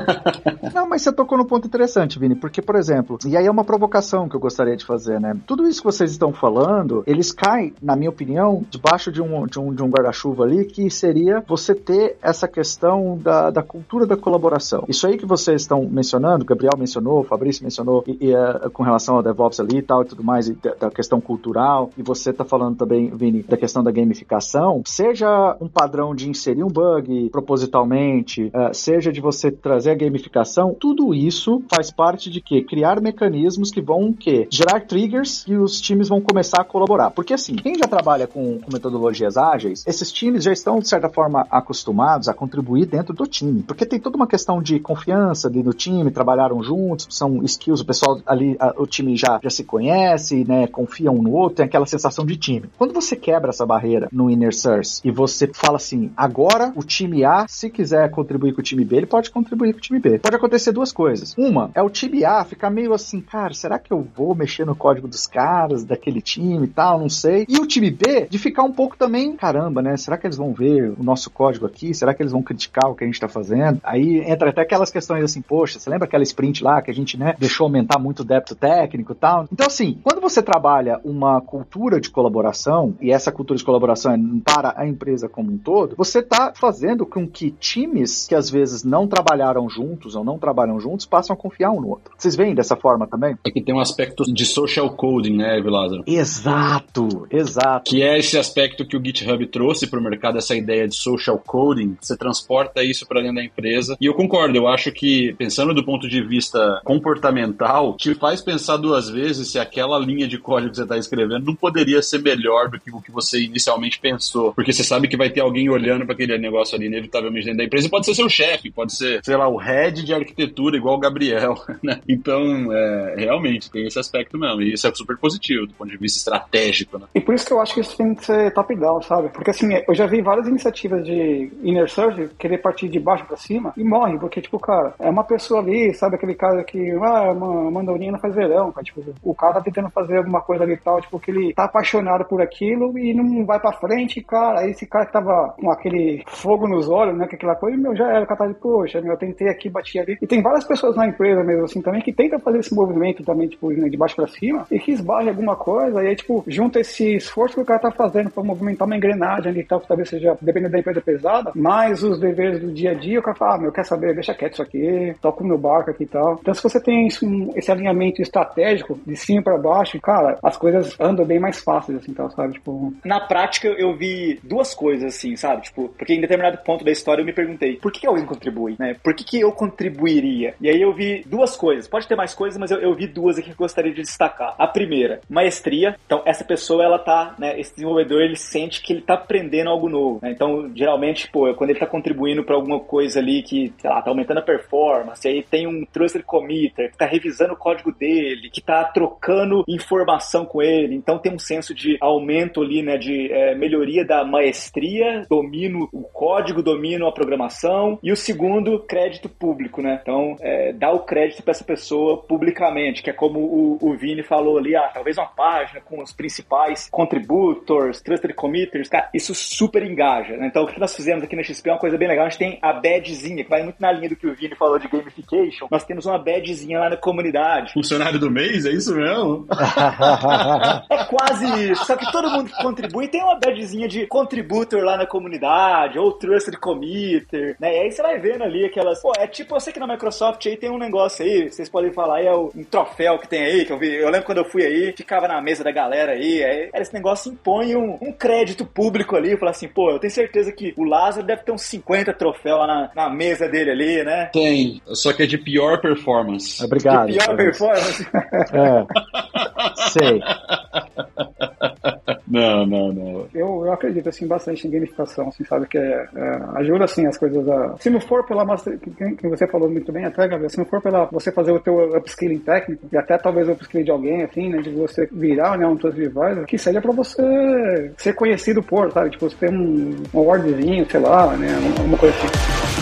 (laughs) Não, mas você tocou no ponto interessante, Vini, porque, por exemplo, e aí é uma provocação que eu gostaria de fazer, né? Tudo isso que vocês estão falando, eles caem, na minha opinião, debaixo de um, de um, de um guarda-chuva ali, que seria você ter essa questão da, da cultura da colaboração. Isso aí que vocês estão mencionando, Gabriel mencionou, Fabrício mencionou, e, e uh, com relação ao DevOps ali e tal e tudo mais, e da, da questão cultural, e você está falando também, Vini, da questão da gamificação, seja um padrão de inserir um bug propositalmente, uh, seja de você trazer a gamificação, tudo isso faz parte de que criar mecanismos que vão que gerar triggers e os times vão começar a colaborar. Porque assim, quem já trabalha com, com metodologias ágeis, esses times já estão de certa forma acostumados a contribuir dentro do time, porque tem toda uma questão de confiança no time, trabalharam juntos, são skills, o pessoal ali, a, o time já, já se conhece, né, confia um no outro, tem aquela sensação de time. Quando você quebra essa barreira no Inner Source e você fala assim, agora o time A, se quiser contribuir com o time B, ele pode contribuir com o time B. Pode acontecer duas coisas. Uma, é o time A ficar meio assim, cara, será que eu vou mexer no código dos caras, daquele time e tal, não sei. E o time B, de ficar um pouco também, caramba, né, será que eles vão ver o nosso código aqui? Será que eles vão criticar o que a gente tá fazendo? Aí entra até aquelas questões assim, poxa, você lembra aquela sprint lá que a gente, né, deixou aumentar muito o débito técnico e tal? Então, assim, quando você trabalha uma cultura de colaboração, e essa cultura de colaboração é para a empresa como um todo, você tá fazendo com que times que às vezes não trabalharam juntos ou não trabalham juntos passam a confiar um no outro. Vocês veem dessa forma também? É que tem um aspecto de social coding, né, Vilázaro? Exato, exato. Que é esse aspecto que o GitHub trouxe para o mercado, essa ideia de social coding. Você transporta isso para dentro da empresa. E eu concordo, eu acho que, pensando do ponto de vista comportamental, te faz pensar duas vezes se aquela linha de código que você está escrevendo não poderia ser melhor do que o que você inicialmente pensou. Porque você sabe que vai ter alguém olhando para aquele negócio ali, inevitavelmente, dentro da empresa. E pode ser seu chefe, pode ser, sei lá, o head de arquitetura, igual o Gabriel. (laughs) Né? Então, é, realmente, tem esse aspecto mesmo. E isso é super positivo do ponto de vista estratégico. Né? E por isso que eu acho que isso tem que ser top-down, sabe? Porque assim, eu já vi várias iniciativas de inner circle querer partir de baixo para cima e morre, porque, tipo, cara, é uma pessoa ali, sabe, aquele cara que, ah, uma mandorinha faz verão, cara, tipo, o cara tá tentando fazer alguma coisa ali e tal, tipo, que ele tá apaixonado por aquilo e não vai pra frente, cara, aí esse cara que tava com aquele fogo nos olhos, né, que aquela coisa, meu, já era, o cara de, poxa, meu, eu tentei aqui, bati ali. E tem várias pessoas na empresa mesmo, assim, também, que tentam fazer esse movimento também, tipo, de baixo para cima e que esbarra alguma coisa e aí, tipo, junta esse esforço que o cara tá fazendo pra movimentar uma engrenagem ali e tal, que talvez seja, dependendo da empresa pesada, mais os deveres do dia a dia, o cara fala, ah, meu, quer saber, deixa quieto isso aqui, toca o meu barco aqui e tal. Então, se você tem isso, esse alinhamento estratégico de cima para baixo, cara, as coisas andam bem mais fáceis, assim, tal, sabe? Tipo... Na prática, eu vi duas coisas, assim, sabe? Tipo, porque em determinado ponto da história eu me perguntei, por que alguém contribui, né? Por que, que eu contribuiria? E aí eu vi duas coisas. Pode ter mais coisas, mas eu, eu vi duas aqui que eu gostaria de destacar. A primeira, maestria. Então, essa pessoa, ela tá, né? Esse desenvolvedor, ele sente que ele tá aprendendo algo novo, né? Então, geralmente, pô, quando ele tá contribuindo para alguma coisa ali que, sei lá, tá aumentando a performance, aí tem um trusted committer que tá revisando o código dele, que tá trocando informação com ele, então tem um senso de aumento ali, né, de é, melhoria da maestria, domino o código, domino a programação, e o segundo, crédito público, né? Então, é, dá o crédito para essa pessoa publicamente, que é como o, o Vini falou ali, ah, talvez uma página com os principais contributors, trusted committers, cara, isso super engaja, né? Então, o que nós fizemos aqui na XP é uma coisa bem legal, a gente tem a badgezinha, que vai muito na linha do que o Vini falou de gamification, nós temos uma badgezinha lá na comunidade. Funcionário do mês, é isso mesmo? (laughs) é quase isso, só que todo mundo que contribui tem uma badgezinha de contributor lá na comunidade, ou trusted committer, né? E aí você vai vendo ali aquelas, pô, é tipo, eu sei que na Microsoft aí tem um negócio aí, vocês podem falar aí, é um troféu que tem aí, que eu vi, eu lembro quando eu fui aí, ficava na mesa da galera aí, aí esse negócio impõe um, um crédito público ali, falar assim, pô, eu tenho certeza que o Lázaro deve ter uns 50 troféus lá na, na mesa dele ali, né? Tem, só que é de pior performance. Obrigado. De pior performance? É. Sei. (laughs) Não, não, não. Eu, eu acredito, assim, bastante em gamificação, assim, sabe, que é, é, ajuda, assim, as coisas a... Se não for pela master... Que, você falou muito bem até, Gabriel, se não for pela você fazer o teu upskilling técnico, e até talvez o upskilling de alguém, assim, né, de você virar, né, um trust advisor, que seja pra você ser conhecido por, sabe, tipo, você ter um, um awardzinho, sei lá, né, alguma coisa assim.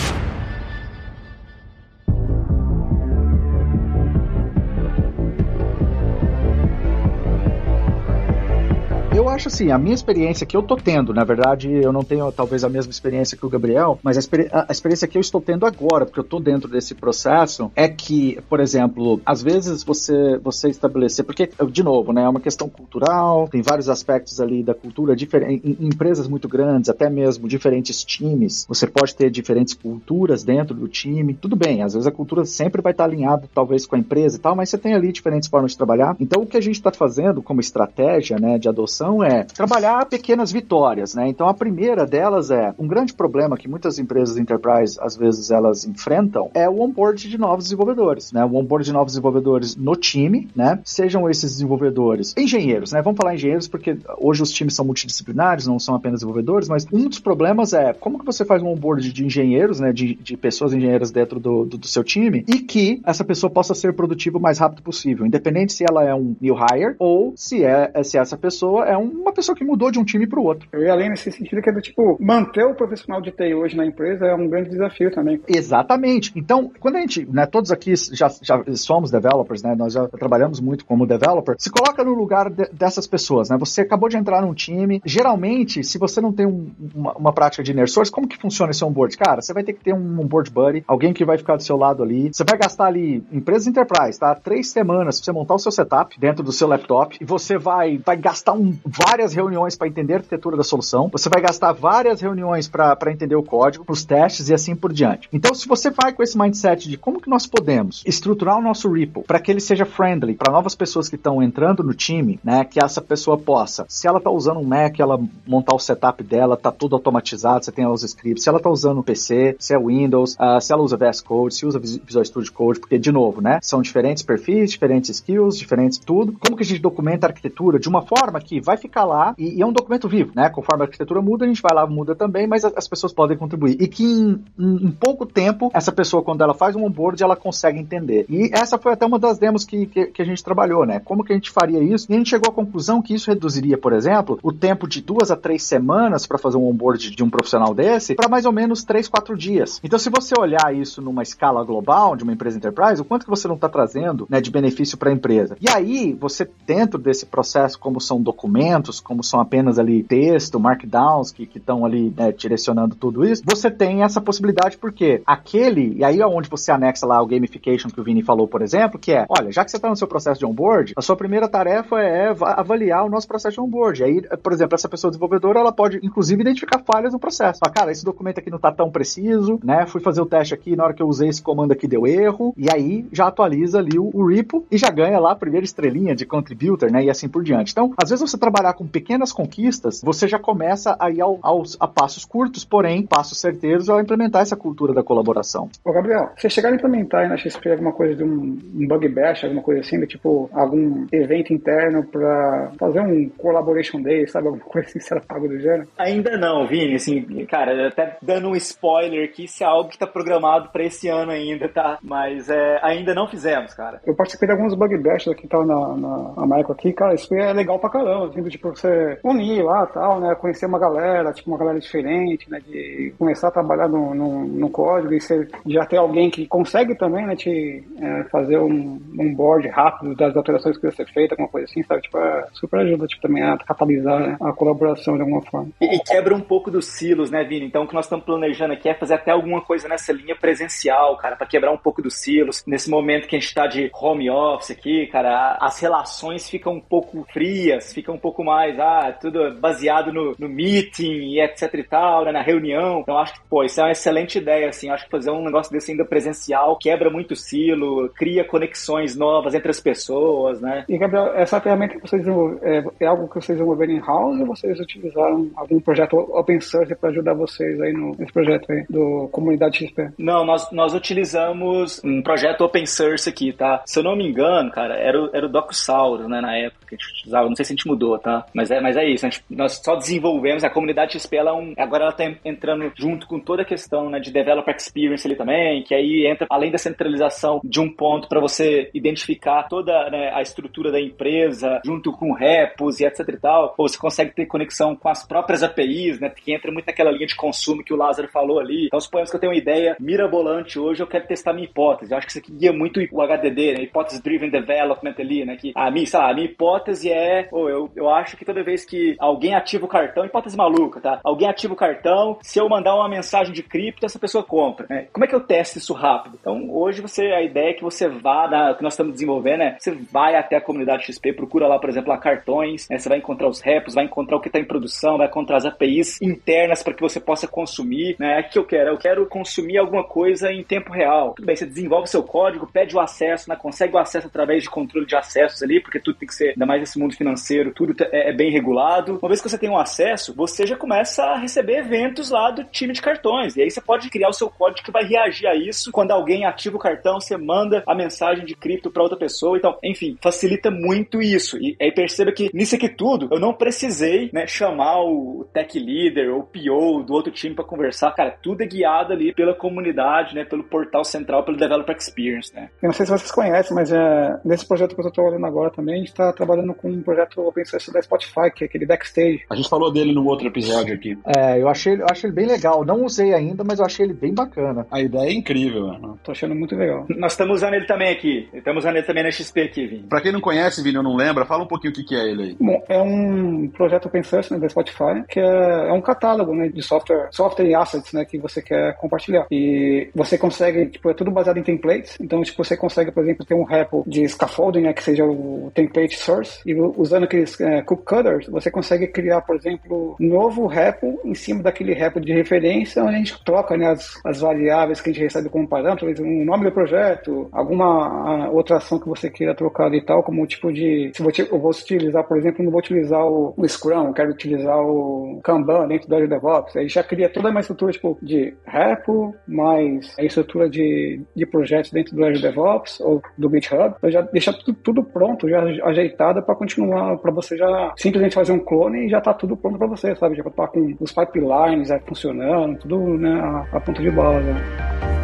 Assim, a minha experiência que eu tô tendo, na verdade, eu não tenho talvez a mesma experiência que o Gabriel, mas a, experi a experiência que eu estou tendo agora, porque eu tô dentro desse processo, é que, por exemplo, às vezes você, você estabelecer, porque, de novo, né, é uma questão cultural, tem vários aspectos ali da cultura, em, em empresas muito grandes, até mesmo diferentes times, você pode ter diferentes culturas dentro do time, tudo bem, às vezes a cultura sempre vai estar alinhada, talvez, com a empresa e tal, mas você tem ali diferentes formas de trabalhar. Então, o que a gente está fazendo como estratégia, né, de adoção é trabalhar pequenas vitórias, né? Então, a primeira delas é um grande problema que muitas empresas enterprise, às vezes, elas enfrentam, é o onboard de novos desenvolvedores, né? O onboard de novos desenvolvedores no time, né? Sejam esses desenvolvedores engenheiros, né? Vamos falar engenheiros porque hoje os times são multidisciplinares, não são apenas desenvolvedores, mas um dos problemas é como que você faz um onboard de engenheiros, né? De, de pessoas engenheiras dentro do, do, do seu time e que essa pessoa possa ser produtiva o mais rápido possível, independente se ela é um new hire ou se, é, se essa pessoa é uma pessoa que mudou de um time para o outro. Eu ia além nesse sentido que é do tipo, manter o profissional de TI hoje na empresa é um grande desafio também. Exatamente. Então, quando a gente, né, todos aqui já, já somos developers, né, nós já trabalhamos muito como developer, se coloca no lugar de, dessas pessoas, né, você acabou de entrar num time, geralmente, se você não tem um, uma, uma, prática de inner source, como que funciona esse onboard? Cara, você vai ter que ter um onboard buddy, alguém que vai ficar do seu lado ali, você vai gastar ali, empresa enterprise, tá? Três semanas pra você montar o seu setup dentro do seu laptop e você vai, vai gastar um, várias reuniões para entender a arquitetura da solução, você vai gastar várias reuniões para entender o código, os testes e assim por diante. Então, se você vai com esse mindset de como que nós podemos estruturar o nosso repo para que ele seja friendly para novas pessoas que estão entrando no time, né, que essa pessoa possa, se ela tá usando um Mac, ela montar o setup dela, tá tudo automatizado, você tem os scripts, se ela tá usando um PC, se é Windows, uh, se ela usa VS Code, se usa Visual Studio Code, porque de novo, né, são diferentes perfis, diferentes skills, diferentes tudo. Como que a gente documenta a arquitetura de uma forma que vai ficar lá e, e é um documento vivo, né? Conforme a arquitetura muda, a gente vai lá, muda também, mas as, as pessoas podem contribuir. E que em, em, em, pouco tempo, essa pessoa, quando ela faz um onboard, ela consegue entender. E essa foi até uma das demos que, que, que, a gente trabalhou, né? Como que a gente faria isso? E a gente chegou à conclusão que isso reduziria, por exemplo, o tempo de duas a três semanas para fazer um onboard de um profissional desse para mais ou menos três, quatro dias. Então, se você olhar isso numa escala global de uma empresa enterprise, o quanto que você não está trazendo né, de benefício para a empresa? E aí, você dentro desse processo, como são documentos, como são apenas ali texto, markdowns que estão ali né, direcionando tudo isso, você tem essa possibilidade porque aquele, e aí é onde você anexa lá o gamification que o Vini falou, por exemplo, que é, olha, já que você está no seu processo de onboard, a sua primeira tarefa é avaliar o nosso processo de onboard. Aí, por exemplo, essa pessoa desenvolvedora, ela pode, inclusive, identificar falhas no processo. Fala, cara, esse documento aqui não está tão preciso, né? Fui fazer o teste aqui, na hora que eu usei esse comando aqui deu erro, e aí já atualiza ali o, o repo e já ganha lá a primeira estrelinha de contributor, né? E assim por diante. Então, às vezes você trabalhar com pequenas conquistas, você já começa a ir ao, aos, a passos curtos, porém, passos certeiros ao implementar essa cultura da colaboração. Ô, Gabriel, você chegar a implementar aí na XP alguma coisa de um, um bug bash, alguma coisa assim, de tipo algum evento interno para fazer um collaboration day, sabe? Alguma coisa assim, (laughs) será pago do gênero? Ainda não, Vini, assim, cara, até dando um spoiler aqui, isso é algo que tá programado para esse ano ainda, tá? Mas é, ainda não fizemos, cara. Eu participei de alguns bug bash aqui, tá na, na, na Michael aqui, cara, isso é legal pra caramba, assim, do tipo, você unir lá tal, né? Conhecer uma galera, tipo, uma galera diferente, né? De começar a trabalhar no, no, no código e você já ter alguém que consegue também, né? Te é, fazer um, um board rápido das alterações que vai ser feita, alguma coisa assim, sabe? Tipo, é, super ajuda, tipo, também a catalisar né, a colaboração de alguma forma. E, e quebra um pouco dos silos, né, Vini? Então, o que nós estamos planejando aqui é fazer até alguma coisa nessa linha presencial, cara, para quebrar um pouco dos silos. Nesse momento que a gente tá de home office aqui, cara, as relações ficam um pouco frias, ficam um pouco mais, ah, tudo baseado no, no meeting e etc e tal, né, na reunião. Então, acho que, pô, isso é uma excelente ideia, assim. Acho que fazer um negócio desse ainda presencial quebra muito silo, cria conexões novas entre as pessoas, né? E, Gabriel, essa ferramenta que vocês é, é algo que vocês desenvolveram in-house ou vocês utilizaram algum projeto open source para ajudar vocês aí no, nesse projeto aí, do Comunidade XP? Não, nós, nós utilizamos um projeto open source aqui, tá? Se eu não me engano, cara, era o, era o né, na época que a gente utilizava. Não sei se a gente mudou, tá? Mas é, mas é isso. Gente, nós só desenvolvemos, a comunidade XP, ela é um, agora ela tá entrando junto com toda a questão né, de developer experience ali também, que aí entra, além da centralização de um ponto para você identificar toda né, a estrutura da empresa, junto com repos e etc e tal, você consegue ter conexão com as próprias APIs, né, que entra muito naquela linha de consumo que o Lázaro falou ali. Então, suponhamos que eu tenho uma ideia mirabolante hoje, eu quero testar minha hipótese. Eu acho que isso aqui guia muito o HDD, né, Hypothesis Driven Development ali, né, que a minha, sei lá, a minha hipótese é, oh, eu, eu acho acho que toda vez que alguém ativa o cartão, hipótese maluca, tá? Alguém ativa o cartão, se eu mandar uma mensagem de cripto, essa pessoa compra. Né? Como é que eu testo isso rápido? Então, hoje você a ideia é que você vá, na, o que nós estamos desenvolvendo é, você vai até a comunidade XP, procura lá, por exemplo, lá cartões, né? você vai encontrar os repos, vai encontrar o que está em produção, vai encontrar as APIs internas para que você possa consumir, né? É que eu quero, eu quero consumir alguma coisa em tempo real. Tudo bem, você desenvolve seu código, pede o acesso, né? consegue o acesso através de controle de acessos ali, porque tudo tem que ser, ainda mais nesse mundo financeiro, tudo é, é bem regulado. Uma vez que você tem um acesso, você já começa a receber eventos lá do time de cartões. E aí você pode criar o seu código que vai reagir a isso. Quando alguém ativa o cartão, você manda a mensagem de cripto para outra pessoa. Então, enfim, facilita muito isso. E aí perceba que nisso aqui tudo, eu não precisei né, chamar o tech leader ou o PO do outro time para conversar. Cara, tudo é guiado ali pela comunidade, né, pelo portal central, pelo Developer Experience. Né? Eu não sei se vocês conhecem, mas é, nesse projeto que eu estou trabalhando agora também, a gente está trabalhando com um projeto open source da Spotify, que é aquele Backstage. A gente falou dele no outro episódio aqui. É, eu achei, eu achei ele bem legal. Não usei ainda, mas eu achei ele bem bacana. A ideia é incrível. Né? Tô achando muito legal. Nós estamos usando ele também aqui. Estamos usando ele também na XP aqui, Vini. Pra quem não conhece, Vini, ou não lembra, fala um pouquinho o que, que é ele aí. Bom, é um projeto open source né, da Spotify, que é, é um catálogo né, de software, software e assets né, que você quer compartilhar. E você consegue, tipo, é tudo baseado em templates. Então, tipo, você consegue, por exemplo, ter um repo de scaffolding, né, que seja o template source, e usando aqueles é, cook cutters, você consegue criar, por exemplo, um novo repo em cima daquele repo de referência, onde a gente troca né, as, as variáveis que a gente recebe como parâmetros, um nome do projeto, alguma outra ação que você queira trocar e tal, como tipo de. Se eu vou utilizar, por exemplo, não vou utilizar o, o Scrum, quero utilizar o Kanban dentro do DevOps, aí já cria toda uma estrutura tipo, de repo, mais a estrutura de, de projetos dentro do Azure DevOps ou do GitHub, então já deixa tudo, tudo pronto, já ajeitado para continuar, para você já simplesmente fazer um clone e já tá tudo pronto para você, sabe? Já tá com os pipelines aí funcionando, tudo né, a, a ponta de bala. Né?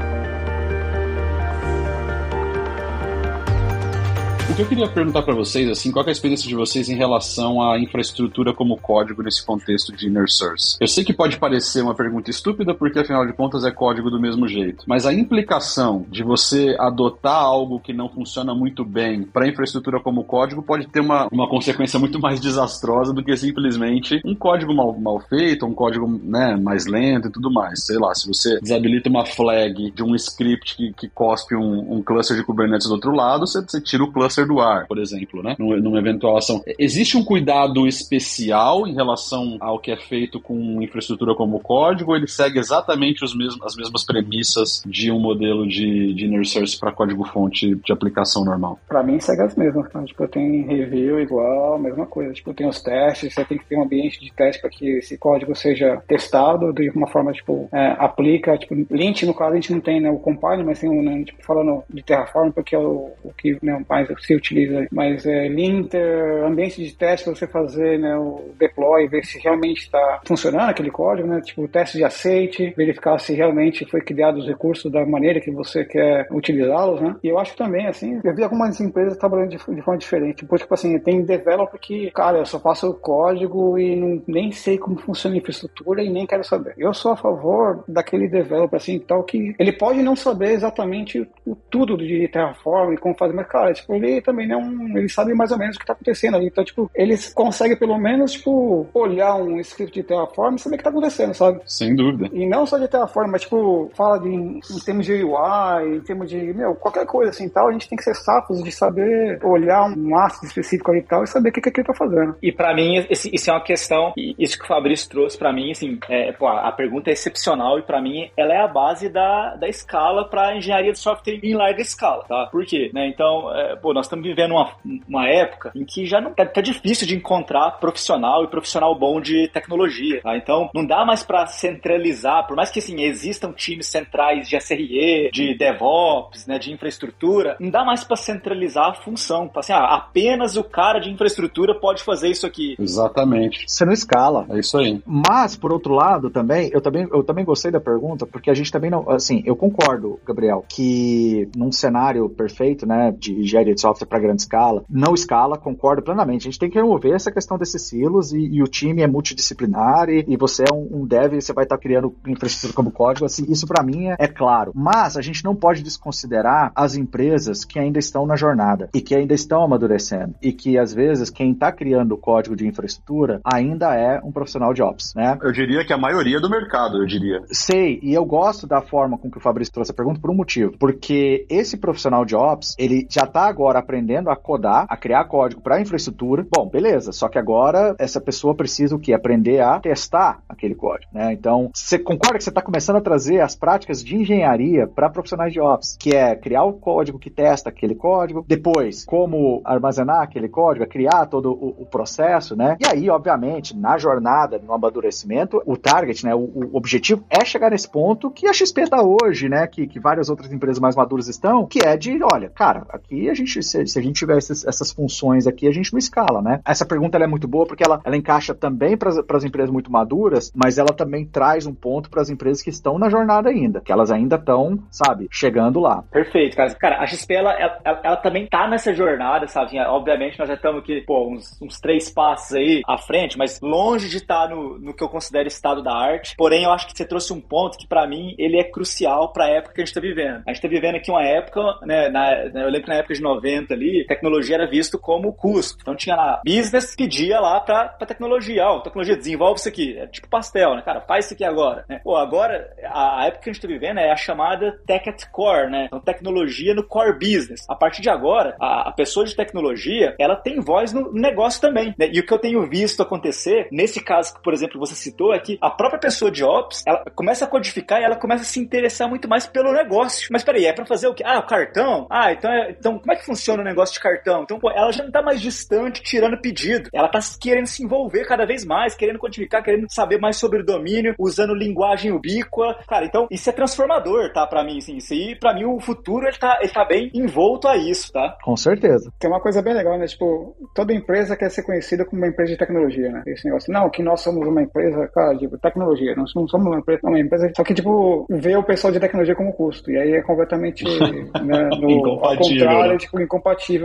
O que eu queria perguntar para vocês, assim, qual é a experiência de vocês em relação à infraestrutura como código nesse contexto de inner source? Eu sei que pode parecer uma pergunta estúpida, porque afinal de contas é código do mesmo jeito, mas a implicação de você adotar algo que não funciona muito bem para infraestrutura como código pode ter uma, uma consequência muito mais desastrosa do que simplesmente um código mal, mal feito, um código né, mais lento e tudo mais. Sei lá, se você desabilita uma flag de um script que, que cospe um, um cluster de Kubernetes do outro lado, você, você tira o cluster do ar, por exemplo, né? Numa eventual ação. Existe um cuidado especial em relação ao que é feito com infraestrutura como código, ou ele segue exatamente os mesmos, as mesmas premissas de um modelo de, de inner source para código-fonte de aplicação normal? Para mim, segue as mesmas. Tá? Tipo, tem review igual, mesma coisa. Tipo, tem os testes, você tem que ter um ambiente de teste para que esse código seja testado de uma forma, tipo, é, aplica, tipo, Lint, no caso, a gente não tem né, o compile, mas tem um, né, tipo, falando de Terraform, porque é o, o que né, mais se utiliza. Mas é, linter, ambiente de teste para você fazer né, o deploy, ver se realmente está funcionando aquele código, né? Tipo, teste de aceite, verificar se realmente foi criado os recursos da maneira que você quer utilizá-los, né? E eu acho também, assim, eu vi algumas empresas trabalhando de, de forma diferente. Tipo, tipo assim, tem developer que, cara, eu só faço o código e não, nem sei como funciona a infraestrutura e nem quero saber. Eu sou a favor daquele developer, assim, tal, que ele pode não saber exatamente o, tudo de Terraform e como fazer, mas, cara, tipo, ele também não. Eles sabem mais ou menos o que está acontecendo ali. Então, tipo, eles conseguem pelo menos, tipo, olhar um script de Terraform e saber o que está acontecendo, sabe? Sem dúvida. E não só de Terraform, mas, tipo, fala de, em, termos de UI, em termos de, meu, qualquer coisa assim tal, a gente tem que ser safos de saber olhar um asset específico ali e tal e saber o que, que ele tá fazendo. E para mim, esse, isso é uma questão, isso que o Fabrício trouxe para mim, assim, é, pô, a pergunta é excepcional e para mim ela é a base da, da escala para engenharia de software em larga escala, tá? Por quê? Né? Então, é, pô, nós estamos vivendo uma, uma época em que já não tá, tá difícil de encontrar profissional e profissional bom de tecnologia. Tá? Então, não dá mais para centralizar, por mais que assim, existam times centrais de SRE, de DevOps, né, de infraestrutura, não dá mais para centralizar a função. Assim, ah, apenas o cara de infraestrutura pode fazer isso aqui. Exatamente. Você não escala. É isso aí. Mas, por outro lado, também, eu também, eu também gostei da pergunta, porque a gente também não, assim, eu concordo, Gabriel, que num cenário perfeito, né, de engenharia de software para grande escala, não escala, concordo plenamente. A gente tem que remover essa questão desses silos e, e o time é multidisciplinar e, e você é um, um dev e você vai estar tá criando infraestrutura como código, assim, isso para mim é, é claro. Mas a gente não pode desconsiderar as empresas que ainda estão na jornada e que ainda estão amadurecendo e que às vezes quem está criando o código de infraestrutura ainda é um profissional de ops, né? Eu diria que a maioria do mercado, eu diria. Sei, e eu gosto da forma com que o Fabrício trouxe a pergunta por um motivo, porque esse profissional de ops, ele já está agora aprendendo a codar, a criar código para infraestrutura. Bom, beleza, só que agora essa pessoa precisa o que aprender a testar aquele código, né? Então, você concorda que você está começando a trazer as práticas de engenharia para profissionais de ops, que é criar o código que testa aquele código, depois como armazenar aquele código, criar todo o, o processo, né? E aí, obviamente, na jornada, no amadurecimento, o target, né, o, o objetivo é chegar nesse ponto que a XP está hoje, né, que, que várias outras empresas mais maduras estão, que é de, olha, cara, aqui a gente, se, se a gente tiver essas funções aqui, a gente não escala, né? Essa pergunta é muito boa porque ela, ela encaixa também para as empresas muito maduras, mas ela também traz um ponto para as empresas que estão na jornada ainda, que elas ainda estão, sabe, chegando lá. Perfeito, cara. Cara, a XP, ela, ela, ela também tá nessa jornada, sabe? Obviamente, nós já estamos aqui, pô, uns, uns três passos aí à frente, mas longe de estar tá no, no que eu considero estado da arte. Porém, eu acho que você trouxe um ponto que, para mim, ele é crucial para a época que a gente está vivendo. A gente está vivendo aqui uma época, né, na, eu lembro que na época de 90 ali, tecnologia era visto como custo. Então tinha lá, business pedia lá pra, pra tecnologia, ó, oh, tecnologia desenvolve isso aqui, é tipo pastel, né, cara, faz isso aqui agora, né? Pô, agora, a, a época que a gente tá vivendo é a chamada tech at core, né, então tecnologia no core business. A partir de agora, a, a pessoa de tecnologia, ela tem voz no negócio também, né? E o que eu tenho visto acontecer, nesse caso que, por exemplo, você citou, é que a própria pessoa de ops, ela começa a codificar e ela começa a se interessar muito mais pelo negócio. Mas peraí, é para fazer o quê? Ah, o cartão? Ah, então, é, então como é que funciona o negócio de cartão? Então, pô, ela já não tá mais distante tirando pedido. Ela tá querendo se envolver cada vez mais, querendo codificar, querendo saber mais sobre o domínio, usando linguagem ubíqua. Cara, então isso é transformador, tá? Pra mim, assim, isso aí, pra mim, o futuro ele tá, ele tá bem envolto a isso, tá? Com certeza. Tem uma coisa bem legal, né? Tipo, toda empresa quer ser conhecida como uma empresa de tecnologia, né? Esse negócio. Não, que nós somos uma empresa, cara, tipo, tecnologia. Nós não somos uma empresa, uma empresa. Só que, tipo, vê o pessoal de tecnologia como custo. E aí é completamente (laughs) né, no, ao contrário, né? tipo, incompatível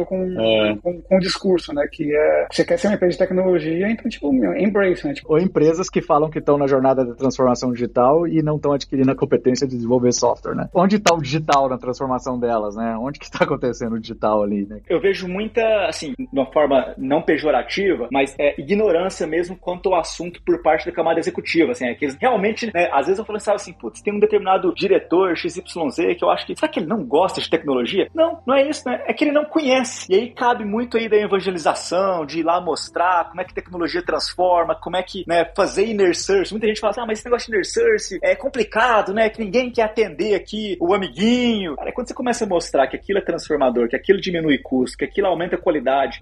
com, é. com, com, o discurso, né? Que é você quer ser uma empresa de tecnologia, então, tipo, embrace, né? Tipo, Ou empresas que falam que estão na jornada de transformação digital e não estão adquirindo a competência de desenvolver software, né? Onde está o digital na transformação delas, né? Onde que está acontecendo o digital ali, né? Eu vejo muita, assim, de uma forma não pejorativa, mas é ignorância mesmo quanto ao assunto por parte da camada executiva, assim, é que eles realmente, né, às vezes eu falo assim, putz, tem um determinado diretor XYZ que eu acho que, será que ele não gosta de tecnologia? Não, não é isso, né? É que ele não conhece. E aí cabe muito aí da evangelização, de ir lá mostrar como é que tecnologia transforma, como é que, né, fazer inner search. Muita gente fala assim, ah, mas esse negócio de inner search é complicado, né? Que ninguém quer atender aqui o amiguinho. Cara, quando você começa a mostrar que aquilo é transformador, que aquilo diminui custo, que aquilo aumenta a qualidade,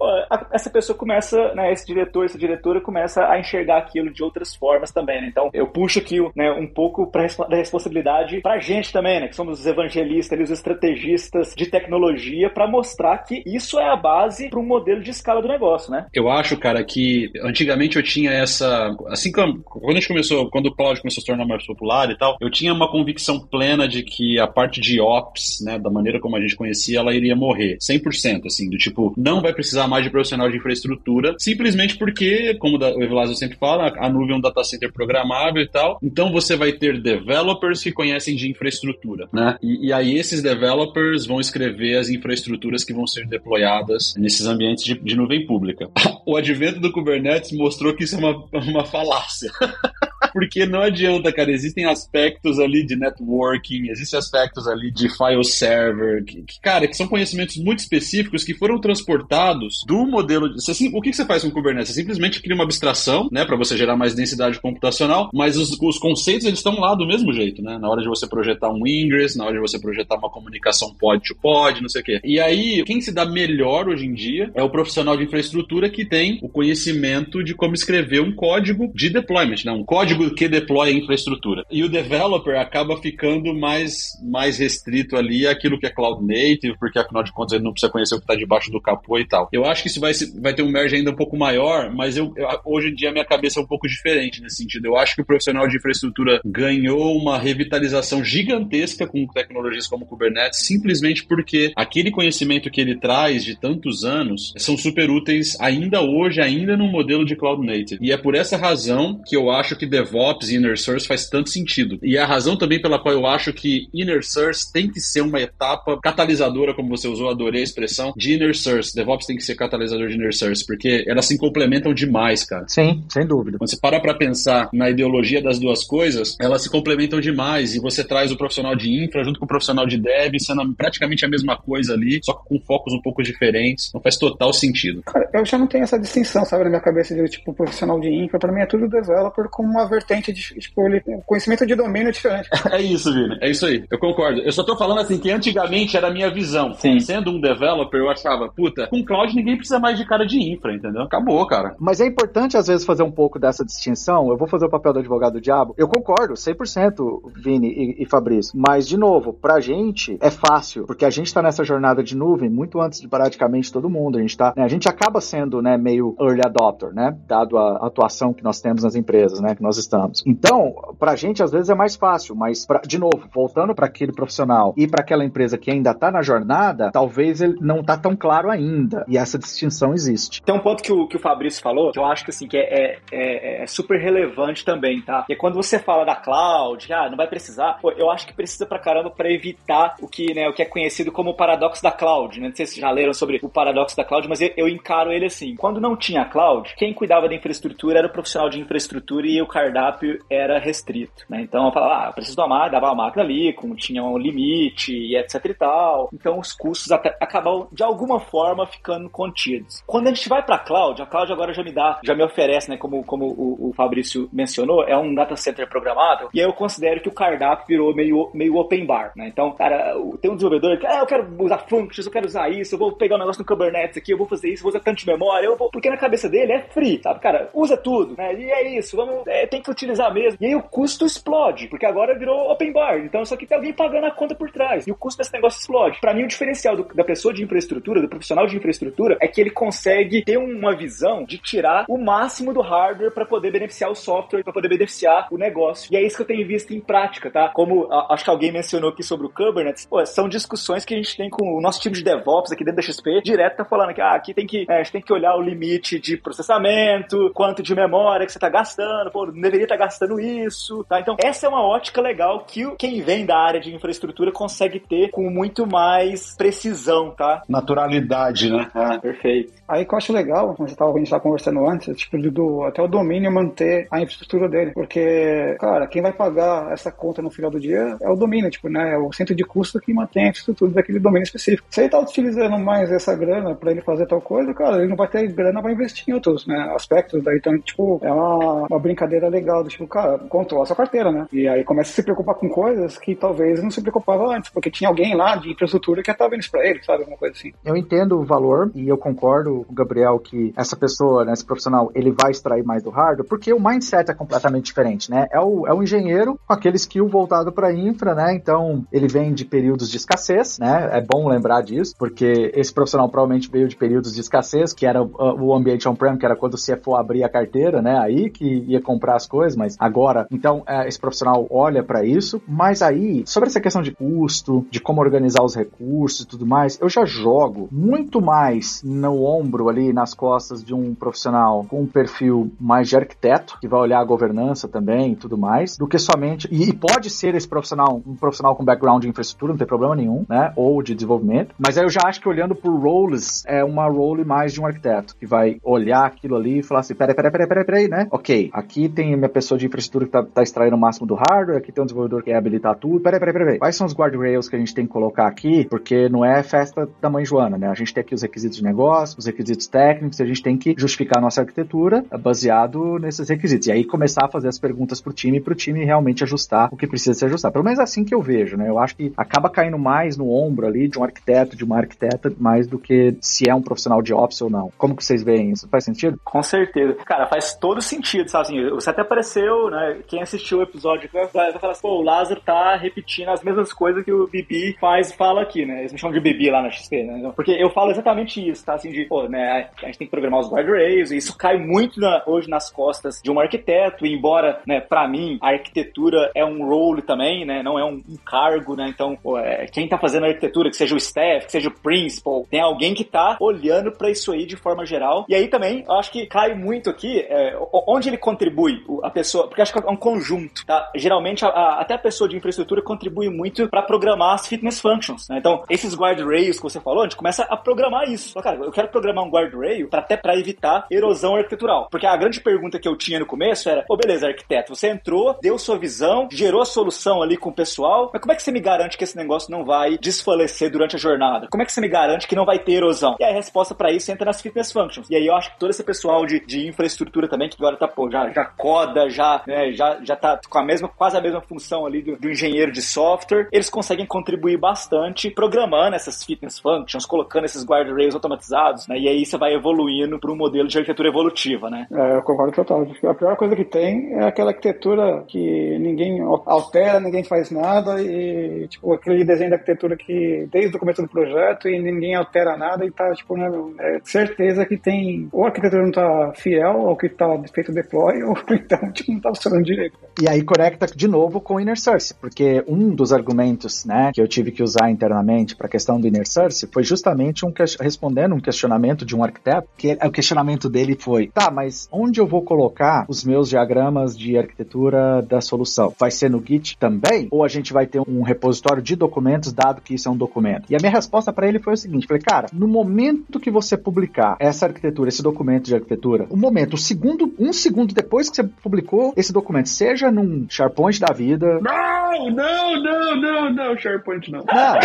essa pessoa começa, né, esse diretor, essa diretora começa a enxergar aquilo de outras formas também, né? Então, eu puxo aqui, né, um pouco pra, da responsabilidade pra gente também, né? Que somos os evangelistas, os estrategistas de tecnologia para mostrar que isso é a base para um modelo de escala do negócio, né? Eu acho, cara, que antigamente eu tinha essa. Assim quando a gente começou, quando o cloud começou a se tornar mais popular e tal, eu tinha uma convicção plena de que a parte de ops, né, da maneira como a gente conhecia, ela iria morrer. 100%, assim, do tipo, não vai precisar mais de profissional de infraestrutura, simplesmente porque, como o Evelazio sempre fala, a nuvem é um data center programável e tal, então você vai ter developers que conhecem de infraestrutura, né? E, e aí esses developers vão escrever as infraestruturas que vão ser deployadas nesses ambientes de, de nuvem pública. (laughs) O advento do Kubernetes mostrou que isso é uma, uma falácia. (laughs) Porque não adianta, cara. Existem aspectos ali de networking, existem aspectos ali de file server, que, que cara, que são conhecimentos muito específicos que foram transportados do modelo. De, o que você faz com o Kubernetes? Você simplesmente cria uma abstração, né, para você gerar mais densidade computacional, mas os, os conceitos eles estão lá do mesmo jeito, né? Na hora de você projetar um ingress, na hora de você projetar uma comunicação pod to pod, não sei o quê. E aí, quem se dá melhor hoje em dia é o profissional de infraestrutura que tem o conhecimento de como escrever um código de deployment, né? Um código que deploy a infraestrutura. E o developer acaba ficando mais, mais restrito ali àquilo que é cloud native, porque afinal de contas ele não precisa conhecer o que está debaixo do capô e tal. Eu acho que isso vai, vai ter um merge ainda um pouco maior, mas eu, eu, hoje em dia minha cabeça é um pouco diferente nesse sentido. Eu acho que o profissional de infraestrutura ganhou uma revitalização gigantesca com tecnologias como Kubernetes, simplesmente porque aquele conhecimento que ele traz de tantos anos são super úteis ainda hoje, ainda no modelo de cloud native. E é por essa razão que eu acho que DevOps e Inner Source faz tanto sentido. E é a razão também pela qual eu acho que Inner Source tem que ser uma etapa catalisadora, como você usou, adorei a expressão, de Inner Source. DevOps tem que ser catalisador de Inner Source, porque elas se complementam demais, cara. Sim, sem dúvida. Quando você para pra pensar na ideologia das duas coisas, elas se complementam demais e você traz o profissional de infra junto com o profissional de dev, sendo praticamente a mesma coisa ali, só com focos um pouco diferentes. Não faz total sentido. Cara, eu já não tenho essa distinção, sabe, na minha cabeça de tipo profissional de infra. Pra mim é tudo developer com uma vertente de tipo, ele, conhecimento de domínio diferente. (laughs) é isso, Vini. É isso aí. Eu concordo. Eu só tô falando assim que antigamente era a minha visão. Sim. Sendo um developer, eu achava, puta, com cloud ninguém precisa mais de cara de infra, entendeu? Acabou, cara. Mas é importante às vezes fazer um pouco dessa distinção. Eu vou fazer o papel do advogado do diabo. Eu concordo 100%, Vini e, e Fabrício. Mas, de novo, pra gente é fácil, porque a gente tá nessa jornada de nuvem muito antes de praticamente todo mundo. A gente tá, né, a gente acaba sendo, né, meio early adopter, né, dado a atuação que nós temos nas empresas, né, que nós estamos. Então, pra gente às vezes é mais fácil, mas pra, de novo, voltando para aquele profissional e para aquela empresa que ainda tá na jornada, talvez ele não tá tão claro ainda. E essa distinção existe. Tem um ponto que o, que o Fabrício falou, que eu acho que assim, que é, é, é, é super relevante também, tá? E é quando você fala da cloud, ah, não vai precisar, pô, eu acho que precisa pra caramba para evitar o que, né, o que é conhecido como o paradoxo da cloud? Não sei se já leram sobre o paradoxo da cloud, mas eu, eu encaro ele assim. Quando não tinha cloud, quem cuidava da infraestrutura era o profissional de infraestrutura e o cardápio era restrito, né? Então eu falava, ah, preciso da máquina, dava a máquina ali, como tinha um limite e etc e tal. Então os custos até, acabam de alguma forma ficando contidos. Quando a gente vai para cloud, a cloud agora já me dá, já me oferece, né, como, como o, o Fabrício mencionou, é um data center programável, e aí eu considero que o cardápio virou meio, meio open bar, né? Então, cara, tem um desenvolvedor que, ah, eu quero usar functions, eu quero usar isso, eu vou pegar um negócio no Kubernetes aqui, eu vou fazer isso, vou usar tanto de memória, eu vou, porque na cabeça dele é free, sabe? Cara, usa tudo, né? E é isso, vamos, é, tem que utilizar mesmo. E aí o custo explode, porque agora virou open bar, então só que tem alguém pagando a conta por trás, e o custo desse negócio explode. Para mim, o diferencial do, da pessoa de infraestrutura, do profissional de infraestrutura, é que ele consegue ter uma visão de tirar o máximo do hardware para poder beneficiar o software, para poder beneficiar o negócio. E é isso que eu tenho visto em prática, tá? Como a, acho que alguém mencionou aqui sobre o Kubernetes, pô, são discussões que a gente tem com o nosso time de DevOps aqui dentro da XP, direto tá falando que ah, aqui tem que, é, a gente tem que olhar o limite de processamento, quanto de memória que você tá gastando, pô, não deveria estar tá gastando isso, tá? Então, essa é uma ótica legal que quem vem da área de infraestrutura consegue ter com muito mais precisão, tá? Naturalidade, né? Ah, perfeito. Aí que eu acho legal, como você tava, a gente estava conversando antes, tipo, do, até o domínio manter a infraestrutura dele. Porque, cara, quem vai pagar essa conta no final do dia é o domínio, tipo, né? É o centro de custo que mantém a infraestrutura daquele domínio específico. Se ele tá utilizando mais essa grana para ele fazer tal coisa, cara, ele não vai ter grana para investir em outros né, aspectos. Daí, então, tipo, é uma, uma brincadeira legal, do, tipo, cara, controla sua carteira, né? E aí começa a se preocupar com coisas que talvez não se preocupava antes, porque tinha alguém lá de infraestrutura que estar vendo isso pra ele, sabe? Alguma coisa assim. Eu entendo o valor e eu concordo Gabriel que essa pessoa, né, esse profissional, ele vai extrair mais do hardware, porque o mindset é completamente diferente, né? É o, é o engenheiro com aquele skill voltado para infra, né? Então, ele vem de períodos de escassez, né? É bom lembrar disso, porque esse profissional provavelmente veio de períodos de escassez, que era o, ambiente on-prem, que era quando o CFO abria a carteira, né? Aí que ia comprar as coisas, mas agora, então, é, esse profissional olha para isso, mas aí, sobre essa questão de custo, de como organizar os recursos e tudo mais, eu já jogo muito mais no ombro ali nas costas de um profissional com um perfil mais de arquiteto, que vai olhar a governança também e tudo mais, do que somente. E, e pode ser esse profissional, um profissional com background de infraestrutura, não tem problema nenhum, né? Ou de desenvolvimento. Mas aí eu já acho que olhando por roles, é uma role mais de um arquiteto, que vai olhar aquilo ali e falar assim: peraí, peraí, peraí, peraí, peraí, né? Ok, aqui tem minha pessoa de infraestrutura que tá, tá extraindo o máximo do hardware, aqui tem um desenvolvedor que quer habilitar tudo. Peraí, peraí, peraí. Quais são os guardrails que a gente tem que colocar aqui? Porque não é festa da mãe Joana, né? A gente tem aqui os requisitos de negócio, os requisitos técnicos, a gente tem que justificar a nossa arquitetura baseado nesses requisitos. E aí começar a fazer as perguntas pro time, pro time realmente ajustar o que precisa ser ajustado. Pelo menos é assim que eu vejo, né? Eu acho que acaba caindo mais no ombro ali de um arquiteto, de uma arquiteta, mais do que se é um profissional de ops ou não. Como que vocês veem isso? Faz sentido? Com certeza. Cara, faz todo sentido, sabe assim, você até apareceu, né? Quem assistiu o episódio vai, vai falar assim, pô, o Lázaro tá repetindo as mesmas coisas que o Bibi faz fala aqui, né? Eles me chamam de Bibi lá na XP, né? Porque eu falo exatamente isso, tá? Assim, de, pô, né? A gente tem que programar os guardrails, e isso cai muito na, hoje nas costas de um arquiteto, e embora, né, pra mim, a arquitetura é um role também, né? Não é um, um cargo, né? Então, pô, é, quem tá fazendo arquitetura, que seja o staff, que seja o principal, tem alguém que tá olhando para isso aí de forma geral. E aí também, eu acho que cai muito aqui, é, onde ele contribui, a pessoa, porque acho que é um conjunto, tá? Geralmente, a, a, até a pessoa de infraestrutura contribui muito para programar as fitness functions, né? Então, esses guardrails que você falou, a gente começa a programar isso. Cara, eu quero programar um guardrail para até para evitar erosão arquitetural. Porque a grande pergunta que eu tinha no começo era, pô, beleza, arquiteto, você entrou, deu sua visão, gerou a solução ali com o pessoal, mas como é que você me garante que esse negócio não vai desfalecer durante a jornada? Como é que você me garante que não vai ter erosão? E a resposta para isso entra nas fitness functions. E aí eu acho que todo esse pessoal de, de infraestrutura também, que agora tá, pô, já, já coda, já, né, já, já tá com a mesma, quase a mesma função ali do, do engenheiro de software, eles conseguem contribuir bastante programando essas fitness functions, colocando esses guardrails automatizados, né? E aí você vai evoluindo para um modelo de arquitetura evolutiva, né? É, eu concordo total. A pior coisa que tem é aquela arquitetura que ninguém altera, ninguém faz nada e, tipo, aquele desenho de arquitetura que desde o começo do projeto e ninguém altera nada e tá, tipo, né, é certeza que tem ou a arquitetura não tá fiel ao que tá feito deploy (laughs) ou então, tipo, não tá funcionando direito. E aí conecta de novo com o inner source, porque um dos argumentos, né, que eu tive que usar internamente para a questão do inner source foi justamente um respondendo um questionamento de um arquiteto, que o questionamento dele foi: "Tá, mas onde eu vou colocar os meus diagramas de arquitetura da solução? Vai ser no Git também ou a gente vai ter um repositório de documentos dado que isso é um documento?" E a minha resposta para ele foi o seguinte: falei: "Cara, no momento que você publicar essa arquitetura, esse documento de arquitetura, o momento, o segundo, um segundo depois que você publicou esse documento, seja num SharePoint da vida, não, não, não, não, não, SharePoint não. Não.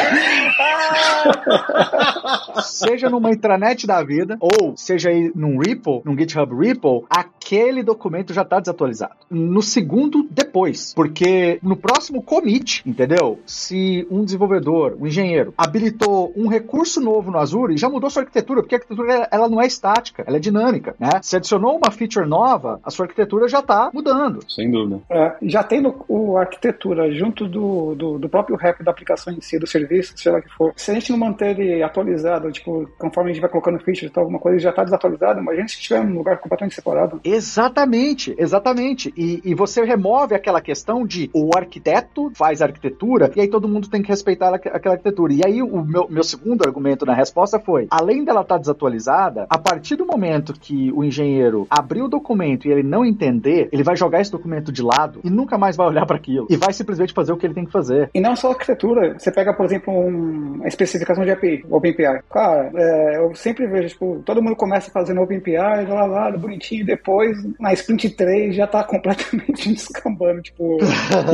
(laughs) seja numa intranet da vida, ou seja aí num Ripple, num GitHub Ripple, aquele documento já está desatualizado. No segundo depois, porque no próximo commit, entendeu? Se um desenvolvedor, um engenheiro, habilitou um recurso novo no Azure e já mudou sua arquitetura, porque a arquitetura ela não é estática, ela é dinâmica, né? Se adicionou uma feature nova, a sua arquitetura já está mudando. Sem dúvida. É, já tendo o arquitetura junto do, do, do, próprio rap da aplicação em si, do serviço, sei lá que for, se a gente não manter ele atualizado, tipo, conforme a gente vai colocando features e alguma coisa já está desatualizado, imagina se estiver num lugar completamente separado. Exatamente, exatamente. E, e você remove aquela questão de o arquiteto faz a arquitetura e aí todo mundo tem que respeitar aquela arquitetura. E aí o meu, meu segundo argumento na resposta foi, além dela estar tá desatualizada, a partir do momento que o engenheiro abrir o documento e ele não entender, ele vai jogar esse documento de lado e nunca mais vai olhar para aquilo. E vai simplesmente fazer o que ele tem que fazer. E não só arquitetura. Você pega, por exemplo, um, uma especificação de API, OpenAPI. Cara, é, eu sempre vejo, tipo, todo mundo começa fazendo OpenAPI, lá, lá, bonitinho, depois, na sprint 3, já tá (laughs) completamente descambando. Tipo,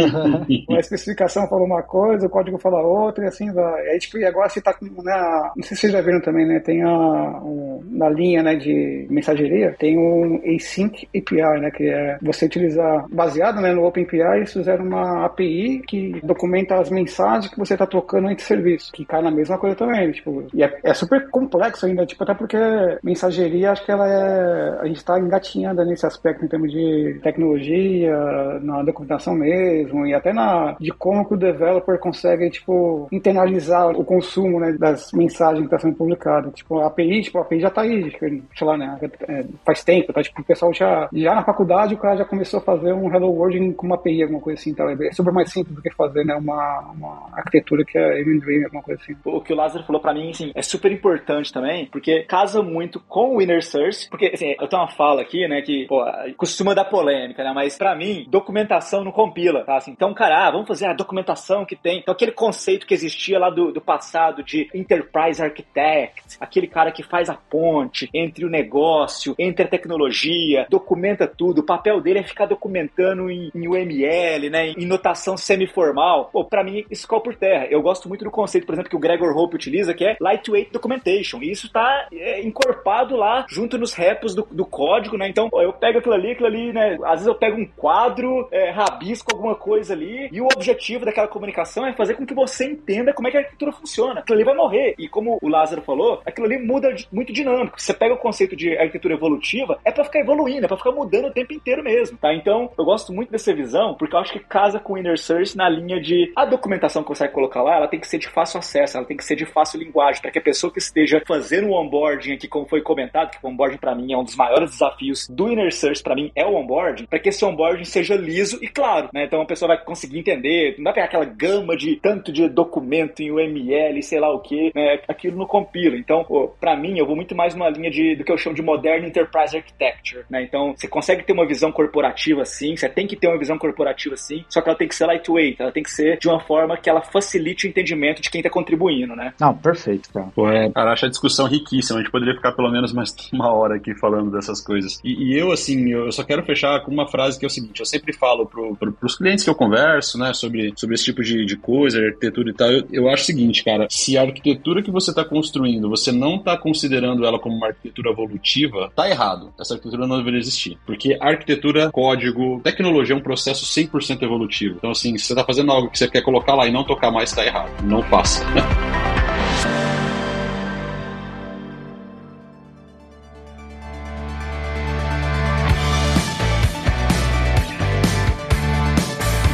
(laughs) uma especificação fala uma coisa, o código fala outra, e assim vai. Aí, tipo, e agora você tá com, né, não sei se vocês já viram também, né, tem a, um, na linha, né, de mensageria, tem um Async API, né, que é você utilizar, baseado, né, no OpenAPI, eles fizeram uma API que documenta as mensagens que você está trocando entre serviços, que cai na mesma coisa também, tipo, e é, é, super complexo ainda, tipo, até porque mensageria, acho que ela é, a gente está engatinhando nesse aspecto em termos de tecnologia, na documentação mesmo, e até na, de como que o developer consegue, tipo, internalizar o consumo, né, das mensagens que estão tá sendo publicadas, tipo, a API, tipo, a API já está aí, sei lá, né, é, faz tempo, tá, tipo, o pessoal já, já na faculdade o cara já começou a fazer um Hello World com uma API, alguma coisa assim, então é super mais simples do que fazer, né, uma, uma arquitetura que é Event Dream, alguma coisa assim. O que o Lázaro falou para mim, assim, é super importante também, porque casa muito com o Inner Source, porque, assim, eu tenho uma fala aqui, né, que, pô, costuma dar polêmica, né, mas para mim, documentação não compila, tá, assim, então, cara, ah, vamos fazer a documentação que tem, então aquele conceito que existia lá do, do passado de Enterprise Architect, aquele cara que faz a ponte entre o negócio, entre a tecnologia, documenta tudo, o papel dele é ficar documentando em, em UML, né, em notação semi-formal, pô, pra mim isso cai por terra. Eu gosto muito do conceito, por exemplo, que o Gregor Hope utiliza, que é lightweight documentation. E isso tá é, encorpado lá junto nos repos do, do código, né? Então, pô, eu pego aquilo ali, aquilo ali, né? Às vezes eu pego um quadro, é, rabisco alguma coisa ali, e o objetivo daquela comunicação é fazer com que você entenda como é que a arquitetura funciona. Aquilo ali vai morrer. E como o Lázaro falou, aquilo ali muda muito dinâmico. Você pega o conceito de arquitetura evolutiva, é para ficar evoluindo, é pra ficar mudando o tempo inteiro mesmo, tá? Então, eu gosto muito dessa visão, porque eu acho que casa com o Inner na linha de a documentação que você vai colocar lá, ela tem que ser de fácil acesso, ela tem que ser de fácil linguagem, para que a pessoa que esteja fazendo o onboarding aqui, como foi comentado, que o onboarding para mim é um dos maiores desafios do Inner Source para mim é o onboarding, para que esse onboarding seja liso e claro, né? Então a pessoa vai conseguir entender, não vai pegar aquela gama de tanto de documento em UML, sei lá o que, né? Aquilo não compila. Então, para mim, eu vou muito mais numa linha de, do que eu chamo de Modern Enterprise Architecture, né? Então, você consegue ter uma visão corporativa sim, você tem que ter uma visão corporativa sim, só que ela tem que ser lightweight, ela tem que ser de uma forma que ela facilite o entendimento de quem tá contribuindo, né? Não, perfeito, cara. Pô, é, cara, acho a discussão riquíssima, a gente poderia ficar pelo menos mais (laughs) uma hora aqui falando dessas coisas. E, e eu, assim, eu só quero fechar com uma frase que é o seguinte, eu sempre falo pro, pro, pros clientes que eu converso, né, sobre, sobre esse tipo de, de coisa, arquitetura e tal, eu, eu acho o seguinte, cara, se a arquitetura que você está construindo, você não está considerando ela como uma arquitetura evolutiva, tá errado. Essa arquitetura não deveria existir. Porque arquitetura, código, tecnologia é um processo 100% evolutivo. Então, assim, se você está fazendo algo que você quer colocar lá e não tocar mais, tá errado. Não faça. (laughs)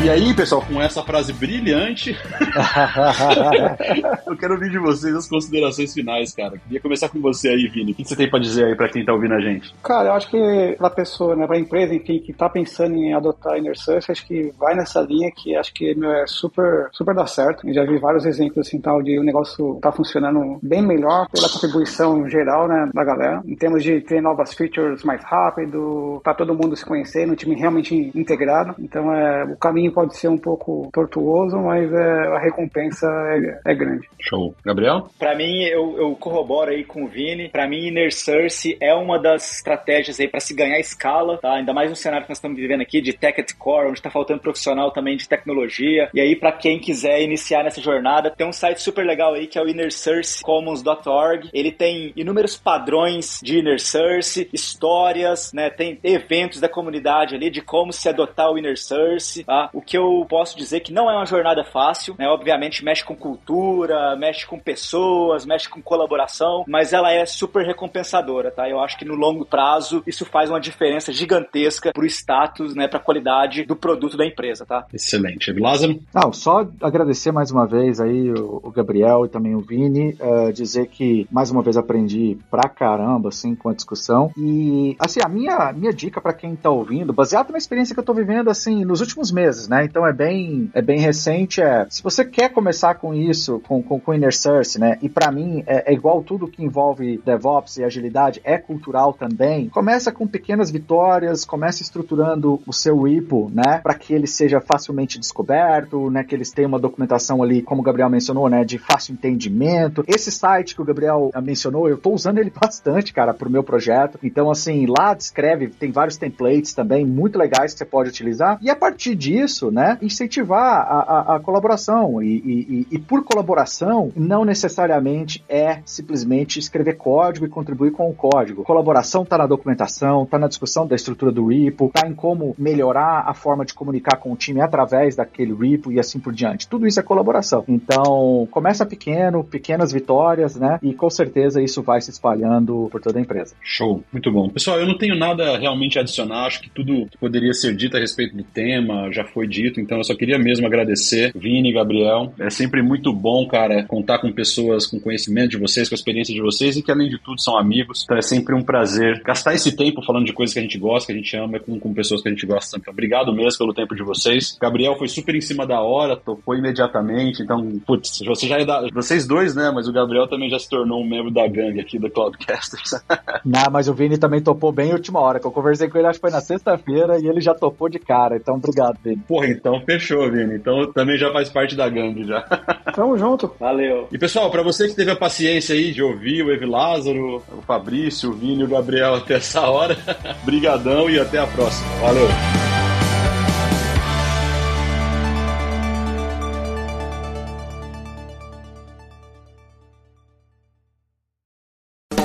E aí, pessoal, com essa frase brilhante, (laughs) eu quero ouvir de vocês as considerações finais, cara. Queria começar com você aí, Vini. O que você tem para dizer aí para quem tá ouvindo a gente? Cara, eu acho que pra pessoa, né, pra empresa, enfim, que tá pensando em adotar Inner Surf, acho que vai nessa linha que acho que meu, é super, super dá certo. Eu já vi vários exemplos assim, tal, de o negócio tá funcionando bem melhor pela contribuição geral, né, da galera. Em termos de ter novas features mais rápido, tá todo mundo se conhecendo, um time realmente integrado. Então, é, o caminho pode ser um pouco tortuoso, mas é, a recompensa é, é, grande. Show. Gabriel? Para mim, eu, eu, corroboro aí com o Vini. Para mim, Inner Source é uma das estratégias aí para se ganhar escala, tá? Ainda mais no cenário que nós estamos vivendo aqui de tech at core, onde está faltando profissional também de tecnologia. E aí, para quem quiser iniciar nessa jornada, tem um site super legal aí que é o innersourcecommons.org. Ele tem inúmeros padrões de Inner Source, histórias, né? Tem eventos da comunidade ali de como se adotar o Inner Source, tá? O que eu posso dizer que não é uma jornada fácil, né? Obviamente mexe com cultura, mexe com pessoas, mexe com colaboração, mas ela é super recompensadora, tá? Eu acho que no longo prazo isso faz uma diferença gigantesca pro status, né, pra qualidade do produto da empresa, tá? Excelente. Lázaro? Não, só agradecer mais uma vez aí o, Gabriel e também o Vini, uh, dizer que mais uma vez aprendi pra caramba, assim, com a discussão. E, assim, a minha, minha dica para quem tá ouvindo, baseado na experiência que eu tô vivendo, assim, nos últimos meses, né? Então é bem, é bem recente. É, se você quer começar com isso, com, com, com Inner Source, né? E para mim é, é, igual tudo que envolve DevOps e agilidade, é cultural também. Começa com pequenas vitórias, começa estruturando o seu repo, né? Para que ele seja facilmente descoberto, né? Que eles tenham uma documentação ali, como o Gabriel mencionou, né? De fácil entendimento. Esse site que o Gabriel mencionou, eu tô usando ele (laughs) bastante, cara, pro meu projeto. Então, assim, lá descreve, tem vários templates também muito legais que você pode utilizar. E a partir disso, né? Incentivar a, a, a colaboração. E, e, e, por colaboração, não necessariamente é simplesmente escrever código e contribuir com o código. Colaboração está na documentação, está na discussão da estrutura do repo, está em como melhorar a forma de comunicar com o time através daquele repo e assim por diante. Tudo isso é colaboração. Então, começa pequeno, pequenas vitórias, né? E com certeza isso vai se espalhando por toda a empresa. Show, muito bom. Pessoal, eu não tenho nada realmente a adicionar, acho que tudo que poderia ser dito a respeito do tema já foi dito, então eu só queria mesmo agradecer, Vini, Gabriel. É sempre muito bom, cara, contar com pessoas com conhecimento de vocês, com a experiência de vocês e que, além de tudo, são amigos. Então é sempre um prazer gastar esse tempo falando de coisas que a gente gosta, que a gente ama, com, com pessoas que a gente gosta. Então, obrigado mesmo pelo tempo de vocês. Gabriel foi super em cima da hora, topou imediatamente. Então, putz, você já é da. Vocês dois, né? Mas o Gabriel também já se tornou um membro da gangue aqui do Cloudcasters. (laughs) Não, mas o Vini também topou bem em última hora, que eu conversei com ele, acho que foi na sexta-feira, e ele já topou de cara. Então, obrigado, Vini. Porra, então fechou, Vini. Então também já faz parte da gangue já. (laughs) Tamo junto. Valeu. E pessoal, para você que teve a paciência aí de ouvir o Evi Lázaro, o Fabrício, o Vini e o Gabriel até essa hora, (laughs) brigadão e até a próxima. Valeu.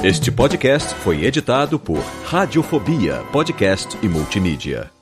Este podcast foi editado por Radiofobia, podcast e multimídia.